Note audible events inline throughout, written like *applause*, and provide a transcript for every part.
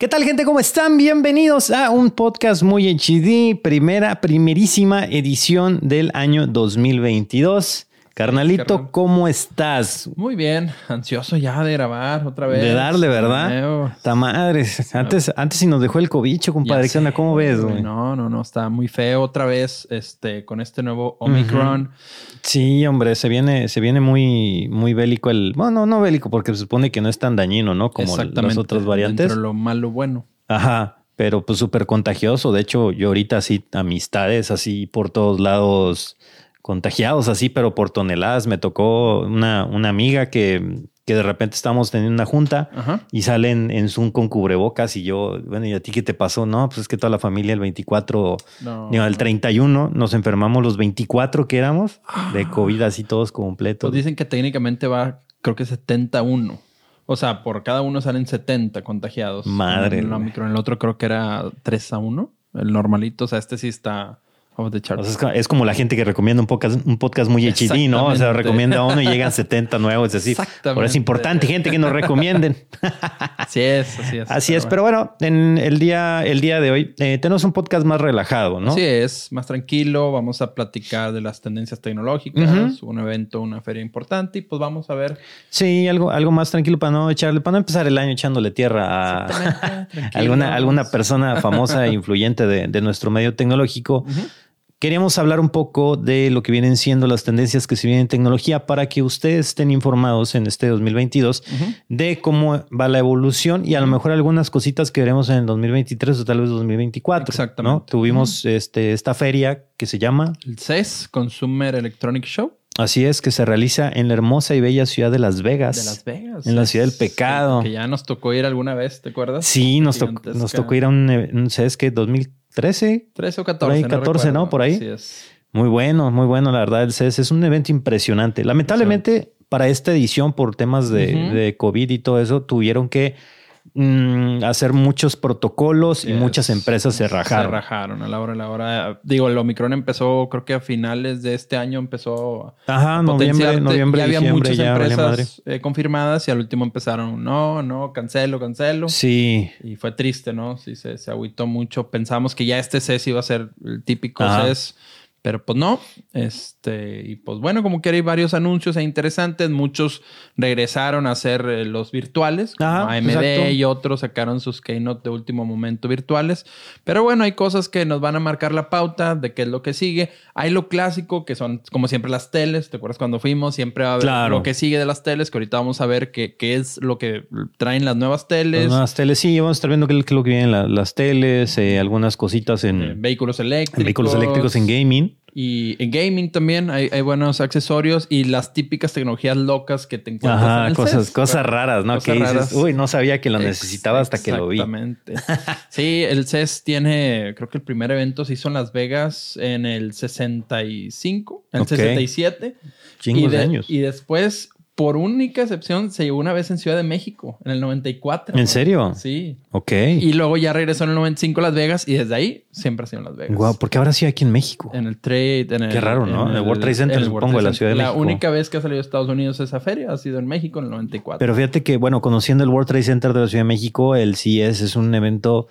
¿Qué tal gente? ¿Cómo están? Bienvenidos a un podcast muy HD, primera, primerísima edición del año 2022. Carnalito, ¿cómo estás? Muy bien, ansioso ya de grabar otra vez. De darle, ¿verdad? Ta madre. Antes, antes si nos dejó el cobicho, compadre. ¿Qué onda? ¿Cómo ves, güey? No, no, no, está muy feo otra vez este, con este nuevo Omicron. Sí, hombre, se viene, se viene muy, muy bélico el. Bueno, no bélico, porque se supone que no es tan dañino, ¿no? Como las otras variantes. Pero lo malo, bueno. Ajá pero pues súper contagioso. De hecho, yo ahorita así, amistades así por todos lados contagiados así, pero por toneladas. Me tocó una, una amiga que, que de repente estábamos teniendo una junta y salen en Zoom con cubrebocas y yo, bueno, ¿y a ti qué te pasó? No, pues es que toda la familia el 24, no, el 31 nos enfermamos los 24 que éramos de ah. COVID así todos completos. Pues dicen que técnicamente va, creo que 71. O sea, por cada uno salen 70 contagiados. Madre. En el, el otro creo que era 3 a 1, el normalito. O sea, este sí está es, como la gente que recomienda un podcast, un podcast muy HD, ¿no? O sea, recomienda uno y llegan 70 nuevos. Es decir, por eso es importante, gente, que nos recomienden. *laughs* así es, así es. Así es, pero bueno, en el día, el día de hoy eh, tenemos un podcast más relajado, ¿no? Sí, es más tranquilo. Vamos a platicar de las tendencias tecnológicas, un evento, una feria importante y pues vamos a ver. Sí, algo, algo más tranquilo para no echarle, para no empezar el año echándole tierra a *laughs* alguna, alguna persona famosa e *laughs* influyente de, de nuestro medio tecnológico. Queríamos hablar un poco de lo que vienen siendo las tendencias que se vienen en tecnología para que ustedes estén informados en este 2022 de cómo va la evolución y a lo mejor algunas cositas que veremos en el 2023 o tal vez 2024. Exactamente. Tuvimos este, esta feria que se llama el CES, Consumer Electronic Show. Así es, que se realiza en la hermosa y bella ciudad de Las Vegas. De Las Vegas. En la ciudad del pecado. que ya nos tocó ir alguna vez, ¿te acuerdas? Sí, nos, tocó, nos tocó ir a un, un CES que 2000 13. 13 o 14. 14, ¿no? Por ahí. es. Muy bueno, muy bueno, la verdad. El CES es un evento impresionante. Lamentablemente, para esta edición, por temas de, de COVID y todo eso, tuvieron que Mm, hacer muchos protocolos y muchas empresas se rajaron. Se rajaron a la hora, a la hora. Digo, el Omicron empezó, creo que a finales de este año empezó Ajá, noviembre, noviembre, ya había muchas empresas eh, confirmadas y al último empezaron, no, no, cancelo, cancelo. Sí. Y fue triste, ¿no? Sí, se, se agüitó mucho. Pensamos que ya este CES iba a ser el típico CES pero pues no, este, y pues bueno, como que hay varios anuncios interesantes, muchos regresaron a hacer eh, los virtuales, AMD y otros sacaron sus keynote de último momento virtuales, pero bueno, hay cosas que nos van a marcar la pauta de qué es lo que sigue, hay lo clásico que son como siempre las teles, ¿te acuerdas cuando fuimos? Siempre va a haber lo que sigue de las teles, que ahorita vamos a ver qué, qué es lo que traen las nuevas teles. Las nuevas teles, sí, vamos a estar viendo qué es lo que vienen las teles, eh, algunas cositas en... Eh, vehículos eléctricos. vehículos eléctricos en gaming. Y en gaming también hay, buenos accesorios y las típicas tecnologías locas que te encuentras. Ajá, en cosas, cosas raras, ¿no? que dices, uy, no sabía que lo necesitaba hasta que lo vi. Exactamente. *laughs* sí, el CES tiene, creo que el primer evento se hizo en Las Vegas en el 65, en el 67. Chingos años. Y después por única excepción, se llevó una vez en Ciudad de México, en el 94. ¿En serio? Sí. Ok. Y luego ya regresó en el 95 a Las Vegas y desde ahí siempre ha sido en Las Vegas. Wow, ¿por qué habrá sido aquí en México? En el Trade. En Qué raro, ¿no? En el, World Trade Center, supongo, de la Ciudad de México. La única vez que ha salido de Estados Unidos esa feria ha sido en México en el 94. Pero fíjate que, bueno, conociendo el World Trade Center de la Ciudad de México, el CES es un evento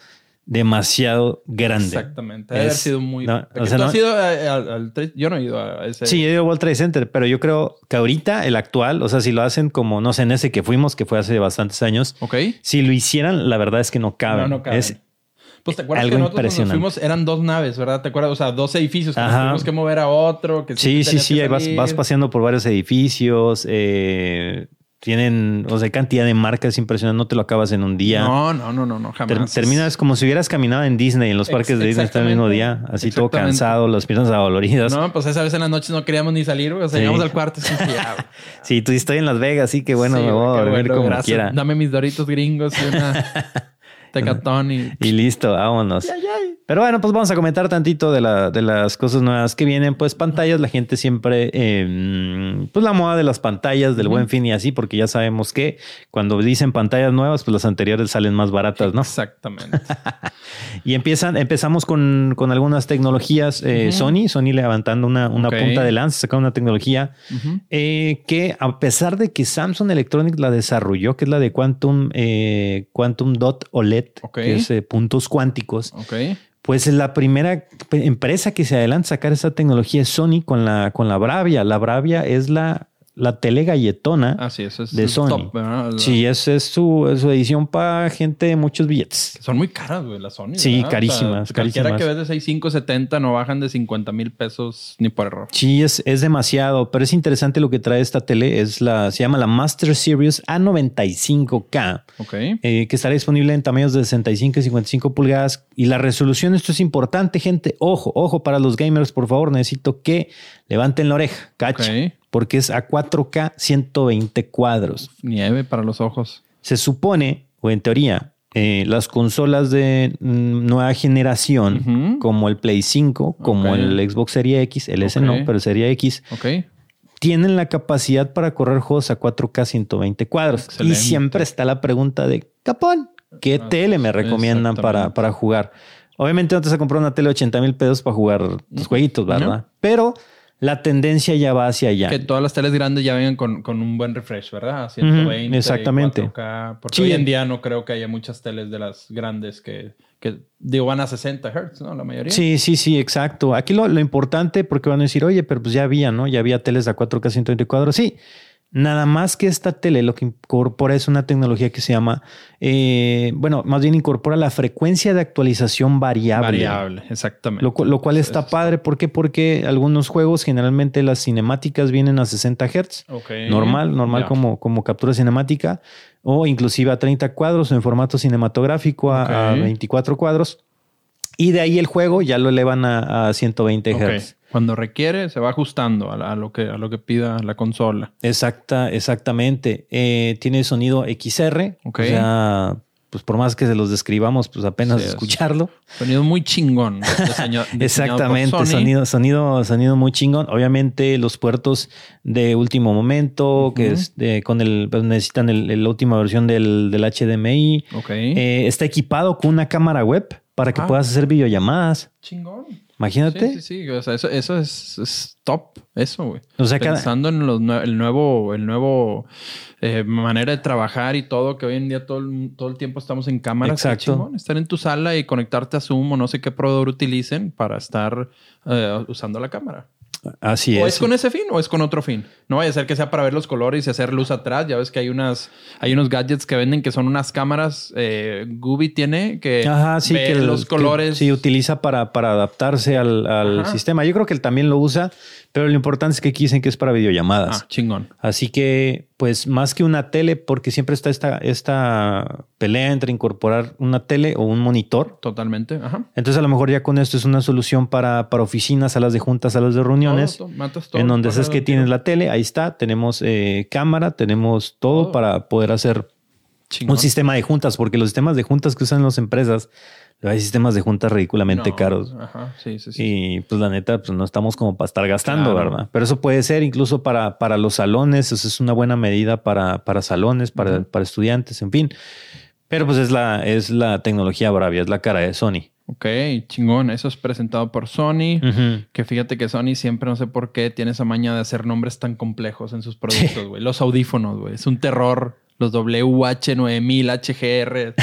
demasiado grande. Exactamente. Haber sido muy. No, has ido al, Yo no he ido a ese. Sí, he ido al World Trade Center, pero yo creo que ahorita el actual, o sea, si lo hacen como, no sé, en ese que fuimos, que fue hace bastantes años. Ok. Si lo hicieran, la verdad es que no cabe. No, no cabe. Es pues te acuerdas que nosotros cuando fuimos eran dos naves, ¿verdad? ¿Te acuerdas? O sea, dos edificios que tuvimos que mover a otro. Que sí, sí, sí. Ahí vas, vas, paseando por varios edificios. Eh, tienen, o sea, cantidad de marcas impresionantes, no te lo acabas en un día. No, no, no, no, no jamás. terminas como si hubieras caminado en Disney, en los parques de Disney está el mismo día, así todo cansado, las piernas adoloridas. No, pues esa vez en la noche no queríamos ni salir, o sea, llegamos al cuarto sin *laughs* Sí, tú estoy en Las Vegas, así que bueno, me voy a dormir como quiera. Dame mis doritos gringos y una *laughs* tecatón y... *laughs* y listo, vámonos. Pero bueno, pues vamos a comentar tantito de, la, de las cosas nuevas que vienen. Pues pantallas, la gente siempre, eh, pues la moda de las pantallas, del buen fin y así, porque ya sabemos que cuando dicen pantallas nuevas, pues las anteriores salen más baratas, ¿no? Exactamente. *laughs* y empiezan, empezamos con, con algunas tecnologías. Eh, Sony, Sony levantando una, una punta de lanza, sacando una tecnología eh, que a pesar de que Samsung Electronics la desarrolló, que es la de Quantum, Quantum Dot OLED, que es puntos cuánticos. Okay pues la primera empresa que se adelanta a sacar esa tecnología es Sony con la, con la Bravia. La Bravia es la la tele galletona ah, sí, eso es de Sony. Sí, esa es su, edición para gente de muchos billetes. Son muy caras, güey, las Sony. Sí, carísimas. cualquiera que ves de 6570 no bajan de 50 mil pesos ni por error. Sí, es, es demasiado, pero es interesante lo que trae esta tele. Es la, se llama la Master Series A95K, eh, que estará disponible en tamaños de 65 y 55 pulgadas. Y la resolución, esto es importante, gente. Ojo, ojo para los gamers, por favor, necesito que levanten la oreja, cacha porque es a 4K 120 cuadros. Nieve para los ojos. Se supone, o en teoría, eh, las consolas de nueva generación, como el Play 5, como el Xbox Series X, el S no, pero el Series X, tienen la capacidad para correr juegos a 4K 120 cuadros. Y siempre está la pregunta de, Capón, ¿qué ah, tele me recomiendan para, para jugar? Obviamente no te vas a comprar una tele de 80 mil pesos para jugar los jueguitos, ¿verdad? Pero la tendencia ya va hacia allá. Que todas las teles grandes ya vengan con, un buen refresh, ¿verdad? 120, exactamente. 4K. Porque hoy en día no creo que haya muchas teles de las grandes que, que digo, van a 60 Hz, ¿no? La mayoría. Sí, sí, sí, exacto. Aquí lo, lo importante, porque van a decir, oye, pero pues ya había, ¿no? Ya había teles a 4K 120 cuadros. Sí, Nada más que esta tele lo que incorpora es una tecnología que se llama, eh, bueno, más bien incorpora la frecuencia de actualización variable. Variable, exactamente. Lo, cual está padre. ¿Por qué? Porque algunos juegos, generalmente las cinemáticas vienen a 60 Hz. Normal, normal como, como captura cinemática. O inclusive a 30 cuadros en formato cinematográfico a, 24 cuadros. Y de ahí el juego ya lo elevan a, 120 Hz. Cuando requiere, se va ajustando a, lo, que, a lo que pida la consola. Exacta, exactamente. Eh, tiene sonido XR. O sea, pues por más que se los describamos, pues apenas escucharlo. Sonido muy chingón. *laughs* Exactamente, sonido, sonido, sonido muy chingón. Obviamente los puertos de último momento, que es con el, pues, necesitan la última versión del, HDMI. Eh, está equipado con una cámara web para que ah. puedas hacer videollamadas. Chingón. Imagínate. Sí, sí, sí. O sea, eso, eso es, top, eso, güey. O sea, Pensando en el nuevo, el nuevo eh, manera de trabajar y todo, que hoy en día todo el, todo el tiempo estamos en cámara. Exacto. Estar en tu sala y conectarte a Zoom o no sé qué proveedor utilicen para estar eh, usando la cámara. Así es. ¿O es con ese fin o es con otro fin? No vaya a ser que sea para ver los colores y hacer luz atrás. Ya ves que hay unas, hay unos gadgets que venden que son unas cámaras. Eh, Gubi tiene que Ajá, sí, que los colores. sí, utiliza para, para adaptarse al, al sistema. Yo creo que él también lo usa, pero lo importante es que aquí dicen que es para videollamadas. Ah, chingón. Así que, pues, más que una tele, porque siempre está esta, esta pelea entre incorporar una tele o un monitor. Totalmente. Ajá. Entonces, a lo mejor ya con esto es una solución para, para oficinas, salas de juntas, salas de reuniones. en donde es que tienes la tele, ahí está. Tenemos eh, cámara, tenemos todo, para poder hacer un sistema de juntas, porque los sistemas de juntas que usan las empresas hay sistemas de juntas ridículamente caros. Ajá, sí, sí, sí. Y pues la neta, pues no estamos como para estar gastando, ¿verdad? Pero eso puede ser incluso para, para los salones, eso es una buena medida para, para salones, para, para estudiantes, en fin. Pero pues es la, es la tecnología Bravia, es la cara de Sony. Ok, chingón. Eso es presentado por Sony. Que fíjate que Sony siempre, no sé por qué, tiene esa maña de hacer nombres tan complejos en sus productos, güey. Los audífonos, güey. Es un terror los WH9000, HGR.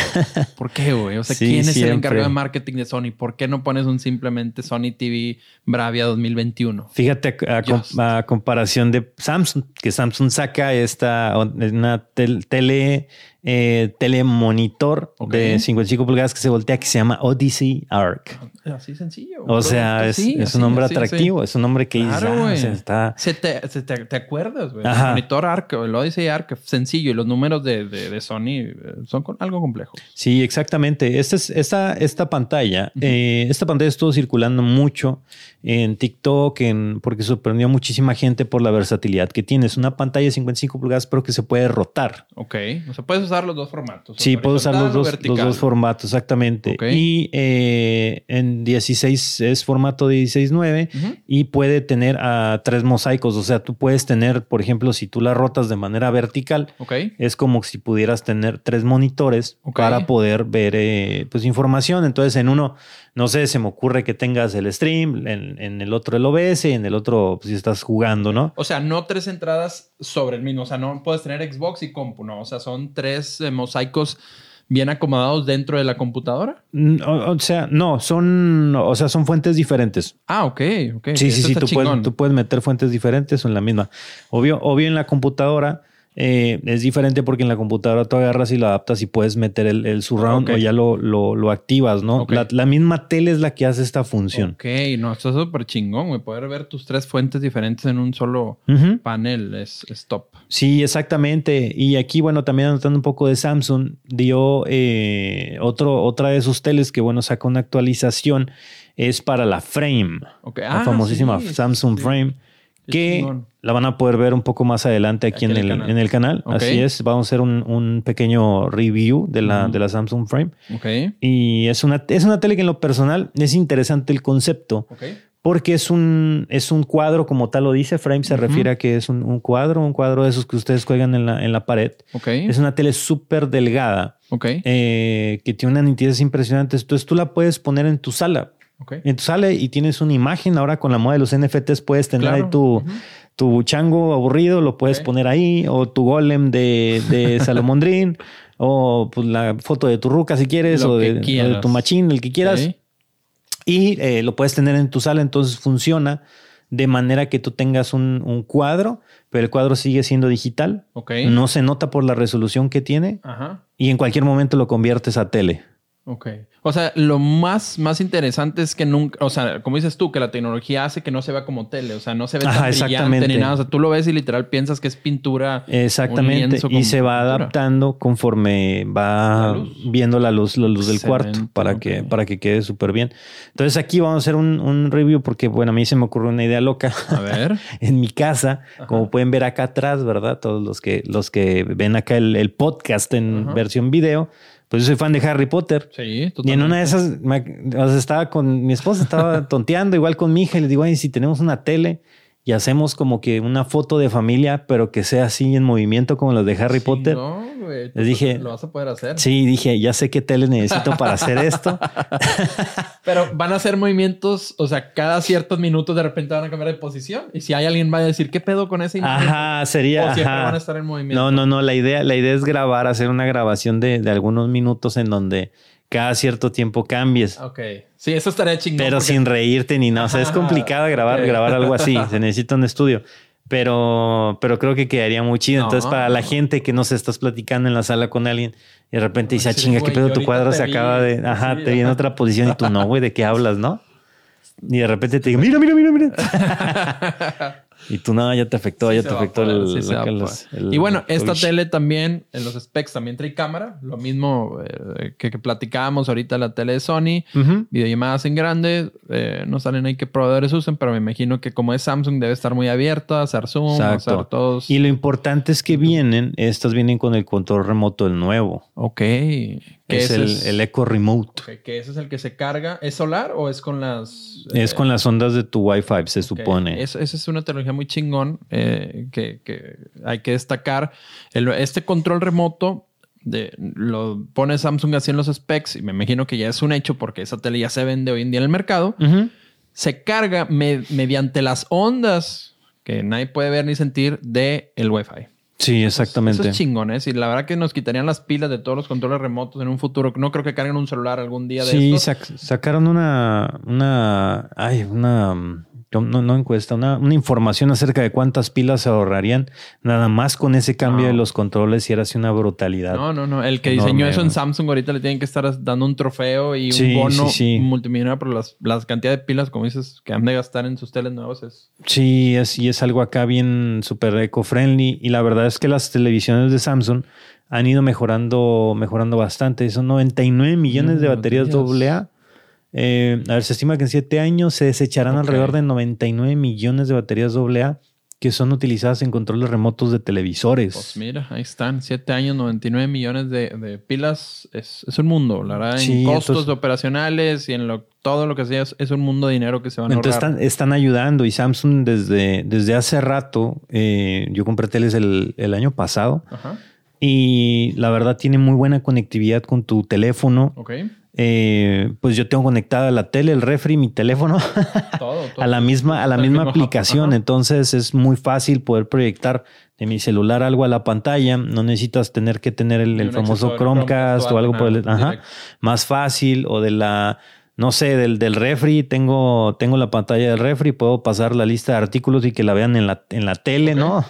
*laughs* ¿Por qué, güey? O sea, ¿quién es el encargado de marketing de Sony? ¿Por qué no pones un simplemente Sony TV Bravia 2021? Fíjate a, comparación de Samsung, que Samsung saca esta una tele eh, telemonitor de 55 pulgadas que se voltea que se llama Odyssey Arc. Así sencillo. O sea, es, un nombre atractivo, es un nombre que claro, dice, está... se te, te, acuerdas, güey. El monitor Arc, el Odyssey Arc, sencillo. Y los números de, de, Sony eh, son algo complejos. Sí, exactamente. Esta, es, esta, esta pantalla, eh, esta pantalla estuvo circulando mucho en TikTok, en, porque sorprendió a muchísima gente por la versatilidad que tiene. Es una pantalla de 55 pulgadas, pero que se puede rotar. Ok. O sea, puedes usar los dos formatos. Sí, puedo usar los dos, los dos, formatos, exactamente. Y eh, en 16 es formato 16.9 y puede tener a tres mosaicos. O sea, tú puedes tener, por ejemplo, si tú la rotas de manera vertical, es como si pudieras tener tres monitores para poder ver eh, pues información. Entonces, en uno no sé, se me ocurre que tengas el stream, en, el otro el OBS y en el otro pues, si estás jugando, ¿no? O sea, no tres entradas sobre el mismo, o sea, no puedes tener Xbox y compu, ¿no? O sea, son tres eh, mosaicos bien acomodados dentro de la computadora? O, sea, no, son, o sea, son fuentes diferentes. Ah, ok, ok. Sí, sí, sí, tú puedes, tú puedes, meter fuentes diferentes o en la misma. Obvio, obvio en la computadora eh, es diferente porque en la computadora tú agarras y lo adaptas y puedes meter el, el surround o ya lo, lo, activas, ¿no? La, misma tele es la que hace esta función. Ok, no, esto es súper chingón, güey. Poder ver tus tres fuentes diferentes en un solo panel es, top. Sí, exactamente. Y aquí, bueno, también anotando un poco de Samsung, dio eh, otro, otra de sus teles que, bueno, saca una actualización. Es para la Frame. La ah, famosísima Samsung Frame que la van a poder ver un poco más adelante aquí, en, el, canal. Así es, vamos a hacer un, pequeño review de la, de la Samsung Frame. Y es una, es una tele que en lo personal es interesante el concepto. Porque es un, es un cuadro, como tal lo dice, frame se refiere a que es un, cuadro, un cuadro de esos que ustedes cuelgan en la, en la pared. Es una tele súper delgada, eh, que tiene una nitidez impresionante. Entonces tú la puedes poner en tu sala. Entonces sale y tienes una imagen. Ahora con la moda de los NFTs puedes tener ahí tu, tu chango aburrido, lo puedes poner ahí, o tu golem de, de *laughs* Salomondrín, o pues, la foto de tu ruca si quieres, o de, tu machín, el que quieras. Y eh, lo puedes tener en tu sala, entonces funciona de manera que tú tengas un, un cuadro, pero el cuadro sigue siendo digital. No se nota por la resolución que tiene. Y en cualquier momento lo conviertes a tele. Ok. O sea, lo más, más interesante es que nunca, o sea, como dices tú, que la tecnología hace que no se vea como tele, o sea, no se ve tan brillante ni nada. O sea, tú lo ves y literal piensas que es pintura. Exactamente. Y se va adaptando conforme va viendo la luz, la luz del cuarto para que, para que quede súper bien. Entonces aquí vamos a hacer un, review porque, bueno, a mí se me ocurrió una idea loca. A ver. *laughs* en mi casa, como pueden ver acá atrás, ¿verdad? Todos los que, los que ven acá el, podcast en versión video pues yo soy fan de Harry Potter. Sí, totalmente. Y en una de esas, estaba con mi esposa, estaba *laughs* tonteando igual con mi hija y le digo, ay, si tenemos una tele y hacemos como que una foto de familia, pero que sea así en movimiento como los de Harry Potter. No, güey. Les dije, lo vas a poder hacer. Sí, dije, ya sé qué tele necesito para hacer esto. *laughs* pero van a hacer movimientos, o sea, cada ciertos minutos de repente van a cambiar de posición. Y si hay alguien va a decir, ¿qué pedo con ese Ajá, sería. O siempre van a estar en movimiento. No, no, no. La idea, la idea es grabar, hacer una grabación de, de algunos minutos en donde cada cierto tiempo cambies. Ok. Sí, eso estaría chingón. Pero sin reírte ni nada. O sea, es complicado grabar, grabar algo así. *laughs* Se necesita un estudio. Pero, pero creo que quedaría muy chido. Entonces, para la gente que no se estás platicando en la sala con alguien y de repente dice, ah, chinga, qué pedo, tu cuadro se acaba de. Ajá, te viene en otra posición y tú no, güey, ¿de qué hablas, no? Y de repente te digo, mira, mira, mira, mira. *laughs* Y tú nada, ya te afectó, ya te afectó el, Y bueno, esta tele también, en los specs también trae cámara, lo mismo eh, que, que, platicábamos ahorita la tele de Sony, videollamadas en grande, eh, no salen ahí que proveedores usen, pero me imagino que como es Samsung debe estar muy abierta, hacer zoom, hacer todos. Y lo importante es que vienen, estas vienen con el control remoto del nuevo. Ok. Es, el, el, Echo Remote. que ese es el que se carga. ¿Es solar o es con las...? Es con las ondas de tu Wi-Fi, se supone. esa es una tecnología muy chingón eh, que, hay que destacar. este control remoto de, lo pone Samsung así en los specs y me imagino que ya es un hecho porque esa tele ya se vende hoy en día en el mercado. Se carga mediante las ondas que nadie puede ver ni sentir de el Wi-Fi. Sí, exactamente. Eso, es chingón, ¿eh? Y la verdad que nos quitarían las pilas de todos los controles remotos en un futuro. No creo que carguen un celular algún día de Sí, sacaron una, una, ay, una no, no encuesta, una, una, información acerca de cuántas pilas se ahorrarían nada más con ese cambio de los controles y era así una brutalidad. No, no, no. El que diseñó eso en Samsung ahorita le tienen que estar dando un trofeo y un bono multimillonario por las, las cantidades de pilas, como dices, que han de gastar en sus teles nuevos. Es... Sí, es, y es algo acá bien súper eco-friendly. Y la verdad es que las televisiones de Samsung han ido mejorando, mejorando bastante. Son 99 millones de baterías AA eh, a ver, se estima que en siete años se desecharán alrededor de 99 millones de baterías AA que son utilizadas en controles remotos de televisores. Pues mira, ahí están, siete años, 99 millones de, pilas. Es, un mundo, la verdad, en costos operacionales y en lo, todo lo que sea, es, un mundo de dinero que se van a ahorrar. Entonces están, ayudando y Samsung desde, desde hace rato, eh, yo compré teles el, el año pasado y la verdad tiene muy buena conectividad con tu teléfono. Ok. Eh, pues yo tengo conectada la tele, el refri, mi teléfono *laughs* a la misma, a la misma aplicación. Entonces es muy fácil poder proyectar de mi celular algo a la pantalla. No necesitas tener que tener el, famoso Chromecast, o algo por el, ajá, más fácil o de la no sé, del, del refri, tengo, tengo la pantalla del refri, puedo pasar la lista de artículos y que la vean en la, en la tele, ¿no?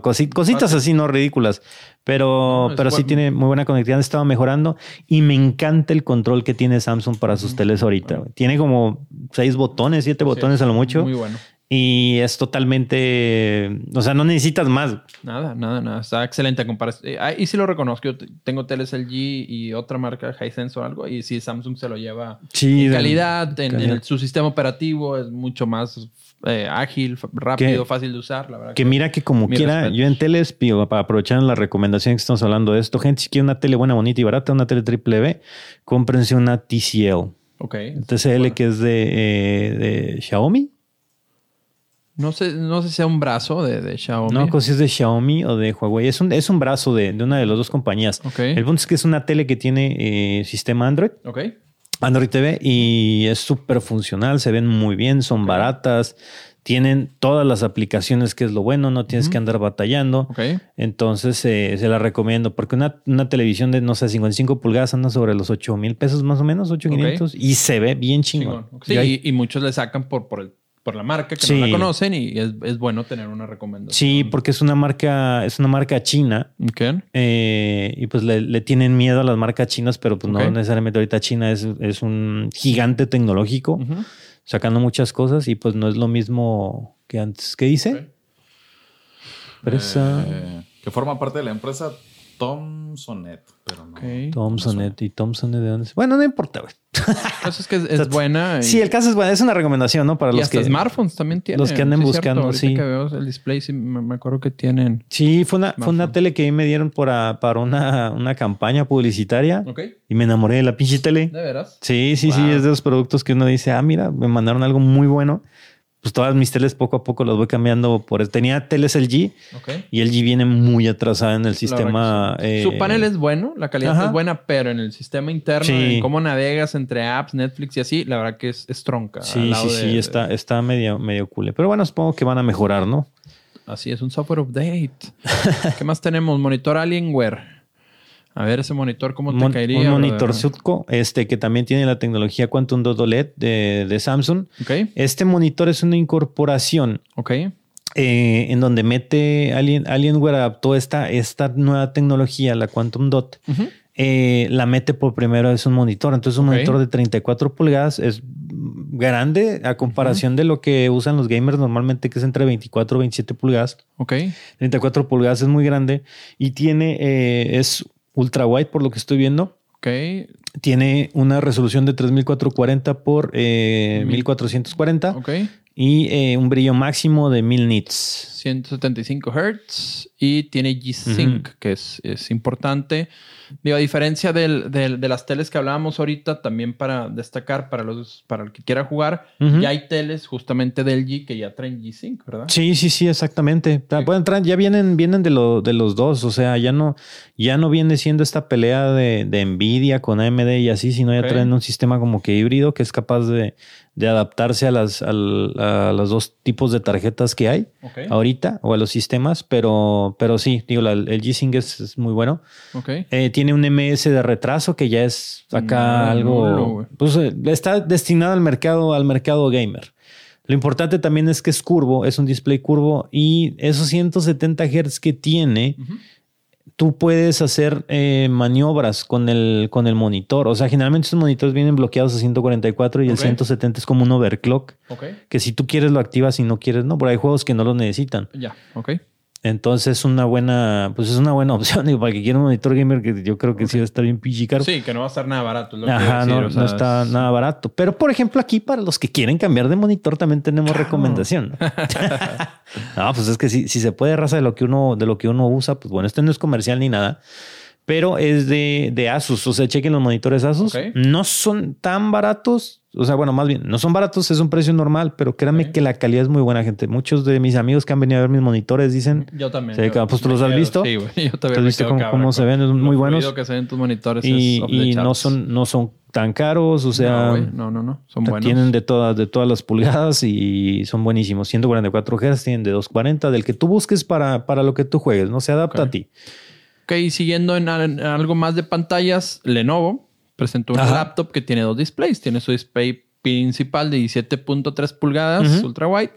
cositas así, no ridículas. Pero, pero sí tiene muy buena conectividad, estaba mejorando y me encanta el control que tiene Samsung para sus teles ahorita. Tiene como seis botones, siete botones a lo mucho. Muy bueno. Y es totalmente, o sea, no necesitas más. Nada, nada, nada. Está excelente a comparación. Eh, y sí lo reconozco. Yo tengo teles LG y otra marca, Hisense o algo. Y sí, Samsung se lo lleva en calidad, en, su sistema operativo. Es mucho más eh, ágil, rápido, fácil de usar. La verdad que, mira que como quiera, yo en teles, para aprovechar la recomendación que estamos hablando de esto, gente, si quiere una tele buena, bonita y barata, una tele triple B, cómprense una TCL. Ok. TCL que es de, eh, de Xiaomi. No sé, no sé si sea un brazo de, de Xiaomi. No, pues si es de Xiaomi o de Huawei. Es un, es un brazo de, de una de las dos compañías. El punto es que es una tele que tiene eh, sistema Android. Ok. Android TV y es súper funcional, se ven muy bien, son baratas, tienen todas las aplicaciones, que es lo bueno, no tienes que andar batallando. Entonces eh, se la recomiendo, porque una, una, televisión de, no sé, 55 pulgadas anda sobre los 8 mil pesos más o menos, 8,500 y se ve bien chingón. Sí, y, muchos le sacan por, por el por la marca que no la conocen y es, bueno tener una recomendación. Sí, porque es una marca, es una marca china. Eh, y pues le, tienen miedo a las marcas chinas, pero pues no necesariamente ahorita China es, un gigante tecnológico, sacando muchas cosas y pues no es lo mismo que antes. ¿Qué dice? Empresa. Eh, que forma parte de la empresa Thomsonet, pero no. Thomsonet y Thomsonet de dónde Bueno, no importa, güey. Eso es que es, *laughs* buena. Sí, el caso es buena. Es una recomendación, ¿no? Para los que. smartphones también tienen. Los que anden buscando, sí. que veo el display, sí, me, acuerdo que tienen. Sí, fue una, fue una tele que me dieron para, para una, una campaña publicitaria. Ok. Y me enamoré de la pinche tele. ¿De veras? Sí, sí, sí. Es de los productos que uno dice, ah, mira, me mandaron algo muy bueno pues todas mis teles poco a poco las voy cambiando por tenía teles LG y LG viene muy atrasada en el sistema eh, su panel es bueno la calidad es buena pero en el sistema interno en cómo navegas entre apps Netflix y así la verdad que es, tronca sí sí sí está está medio medio cool. Pero bueno supongo que van a mejorar no así es un software update. *laughs* Qué más tenemos monitor Alienware a ver ese monitor, ¿cómo te caería? Un monitor Sutco, este que también tiene la tecnología Quantum Dot OLED de, de Samsung. Okay. Este monitor es una incorporación. Ok. Eh, en donde mete Alien, Alienware adaptó esta, esta nueva tecnología, la Quantum Dot. Eh, la mete por primera vez un monitor. Entonces, un monitor de 34 pulgadas es grande a comparación de lo que usan los gamers normalmente, que es entre 24 y 27 pulgadas. Ok. 34 pulgadas es muy grande y tiene, eh, es ultra wide por lo que estoy viendo. Ok. Tiene una resolución de 3440 por 1440. Ok. Y eh, un brillo máximo de 1000 nits. 175 Hz y tiene G-Sync, que es, es importante. Digo, a diferencia de las teles que hablábamos ahorita, también para destacar para los para el que quiera jugar, ya hay teles justamente del G que ya traen G-Sync, ¿verdad? Sí, sí, sí, exactamente. Pueden traer, ya vienen, vienen de, lo, de los dos. O sea, ya no, ya no viene siendo esta pelea de, de Nvidia con AMD y así, sino ya traen un sistema como que híbrido que es capaz de, de adaptarse a, las, a, los dos tipos de tarjetas que hay ahorita o a los sistemas, pero, pero sí, digo, el G-Sync es, muy bueno. Eh, tiene un MS de retraso que ya es acá algo. pues eh, está destinado al mercado, al mercado gamer. Lo importante también es que es curvo, es un display curvo y esos 170 Hz que tiene tú puedes hacer eh, maniobras con el, con el monitor. O sea, generalmente estos monitores vienen bloqueados a 144 y el 170 es como un overclock. Que si tú quieres lo activas y no quieres, no. Pero hay juegos que no lo necesitan. Ya, ok. Entonces es una buena, pues es una buena *laughs* opción. Y para que quiera un monitor gamer que yo creo que sí va a estar bien pinche caro. Sí, que no va a estar nada barato. Ajá, no, no está nada barato. Pero por ejemplo, aquí para los que quieren cambiar de monitor también tenemos recomendación. *laughs* *laughs* no, pues es que si, si se puede raza de lo que uno, de lo que uno usa, pues bueno, este no es comercial ni nada pero es de, de, Asus. O sea, chequen los monitores Asus. No son tan baratos. O sea, bueno, más bien, no son baratos, es un precio normal, pero créanme que la calidad es muy buena, gente. Muchos de mis amigos que han venido a ver mis monitores dicen. Yo también. pues tú los has visto. Sí, güey. *laughs* Yo también. ¿Has visto cómo, se ven? muy buenos. que se ven tus monitores. Y, y no, son, no son tan caros. O sea, no, no, no, Son buenos. Tienen de todas, de todas las pulgadas y son buenísimos. 144 Hz, tienen de 240, del que tú busques para, para lo que tú juegues. No se adapta a ti. Ok, siguiendo en, algo más de pantallas, Lenovo presentó un laptop que tiene dos displays. Tiene su display principal de 17.3 pulgadas, ultra wide.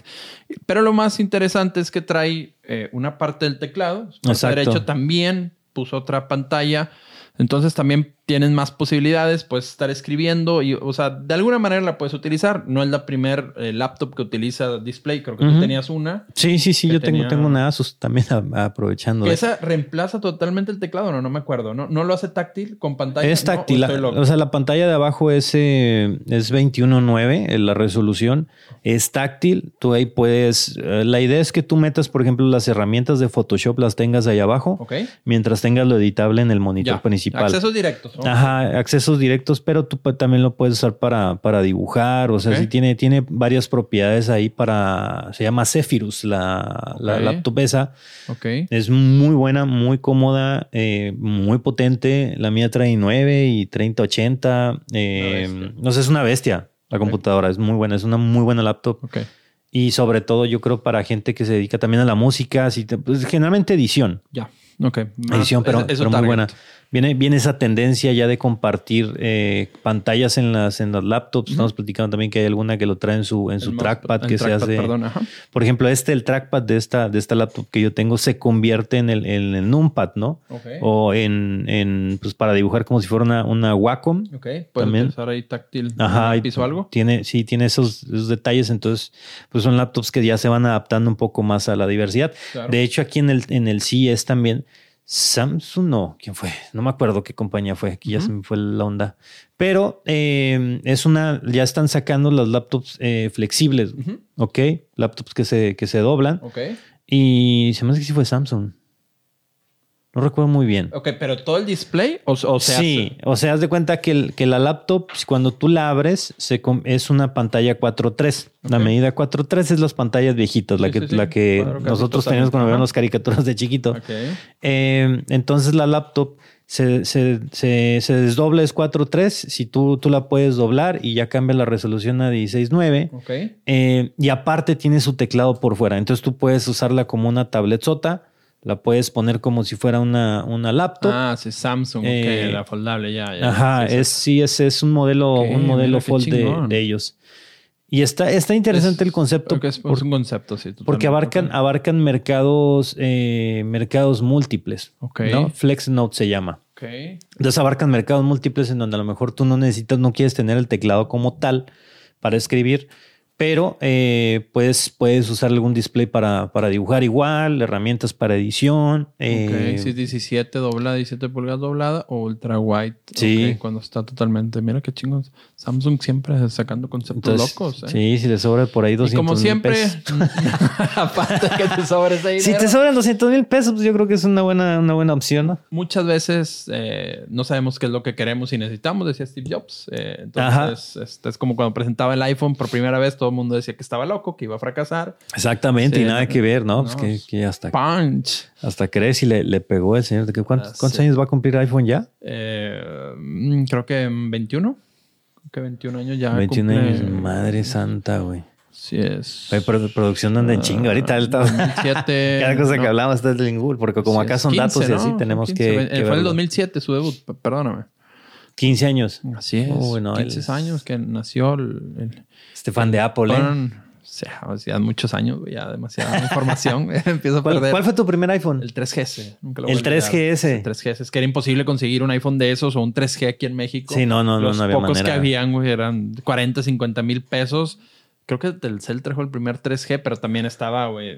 Pero lo más interesante es que trae eh, una parte del teclado. Su derecho también puso otra pantalla entonces también tienes más posibilidades, puedes estar escribiendo y, o sea, de alguna manera la puedes utilizar. No es la primer eh, laptop que utiliza display, creo que tú tenías una. Sí, sí, sí, yo tengo, tengo una Asus también aprovechando. ¿Esa reemplaza totalmente el teclado? No, no me acuerdo. ¿No, no lo hace táctil con pantalla? Es táctil. o, sea, la pantalla de abajo es, eh, es 21.9, la resolución. Es táctil. Tú ahí puedes... Eh, la idea es que tú metas, por ejemplo, las herramientas de Photoshop, las tengas ahí abajo. Mientras tengas lo editable en el monitor principal. Accesos directos. Ajá, accesos directos, pero tú también lo puedes usar para, para dibujar. O sea, sí tiene, tiene varias propiedades ahí para. Se llama Zephyrus, la, la laptop esa. Ok. Es muy buena, muy cómoda, eh, muy potente. La mía trae 9 y 3080. Eh, no sé, es una bestia la computadora. Es muy buena, es una muy buena laptop. Ok. Y sobre todo, yo creo para gente que se dedica también a la música, pues, generalmente edición. Ya. Ok. Edición, pero, pero muy buena. Viene, viene esa tendencia ya de compartir eh, pantallas en las, en las laptops. Estamos platicando también que hay alguna que lo trae en su, en su trackpad que se hace. Por ejemplo, este, el trackpad de esta, de esta laptop que yo tengo, se convierte en el, en el numpad, ¿no? O en, en, pues para dibujar como si fuera una, una Wacom. Ok, puedes usar ahí táctil Ajá, piso algo. Tiene, sí, tiene esos, detalles. Entonces, pues son laptops que ya se van adaptando un poco más a la diversidad. De hecho, aquí en el, en el CES también Samsung, no, ¿quién fue? No me acuerdo qué compañía fue, aquí ya se me fue la onda. Pero em, es una, ya están sacando las laptops eh, flexibles, ¿ok? Laptops que se, que se doblan. Ok. Y se me hace que sí fue Samsung. No recuerdo muy bien. Ok, pero todo el display o, o sea. Sí, o sea, haz de cuenta que, que la laptop, cuando tú la abres, se, es una pantalla 4.3. La medida 4.3 es las pantallas viejitas, la que, La que nosotros teníamos cuando veíamos caricaturas de chiquito. Eh, entonces la laptop se, se, se, desdobla, es 4.3. Si tú, tú la puedes doblar y ya cambia la resolución a 16.9. Okay. Eh, y aparte tiene su teclado por fuera. Entonces tú puedes usarla como una tablet sota la puedes poner como si fuera una, una laptop. Ah, sí, Samsung, eh, la foldable, ya. ya ajá, es, sí, es, es un modelo, un modelo fold de, ellos. Y está, está interesante el concepto. Porque es, un concepto, sí. Porque abarcan, abarcan mercados, eh, mercados múltiples. ¿no? FlexNote se llama. Okay. Entonces abarcan mercados múltiples en donde a lo mejor tú no necesitas, no quieres tener el teclado como tal para escribir, pero eh, puedes, puedes usar algún display para, para, dibujar igual, herramientas para edición. Eh, si es 17 doblada, 17 pulgadas doblada o ultra wide. Sí. cuando está totalmente. Mira qué chingón. Samsung siempre sacando conceptos locos. ¿eh? Sí, si le sobra por ahí 200 y como siempre, *laughs* *laughs* aparte que te sobre ese dinero. Si te sobran 200 mil pesos, pues yo creo que es una buena, una buena opción. ¿no? Muchas veces eh, no sabemos qué es lo que queremos y necesitamos, decía Steve Jobs. entonces, este, es como cuando presentaba el iPhone por primera vez, todo el mundo decía que estaba loco, que iba a fracasar. Exactamente, y nada que ver, ¿no? pues que, hasta, punch. hasta crees y le, le pegó el señor. ¿Cuántos, ¿Cuántos años va a cumplir iPhone ya? Eh, creo que 21. Creo que 21 años ya. 21 años, madre santa, güey. Sí es. producción anda en chinga. Ahorita él está. 2007. *laughs* Cada cosa que hablamos está Google, porque como acá son datos y así, tenemos que, Fue el 2007 su debut, perdóname. 15 años. Así es. 15 años que nació el, este fan de Apple, ¿eh? O sea, muchos años, ya demasiada información. *laughs* Empiezo a perder. ¿Cuál fue tu primer iPhone? El 3GS. Nunca lo el 3GS. El 3GS. Es que era imposible conseguir un iPhone de esos o un 3G aquí en México. Sí, no, no, Los no, pocos que habían, güey, eran 40, 50 mil pesos creo que Telcel trajo el primer 3G, pero también estaba, güey,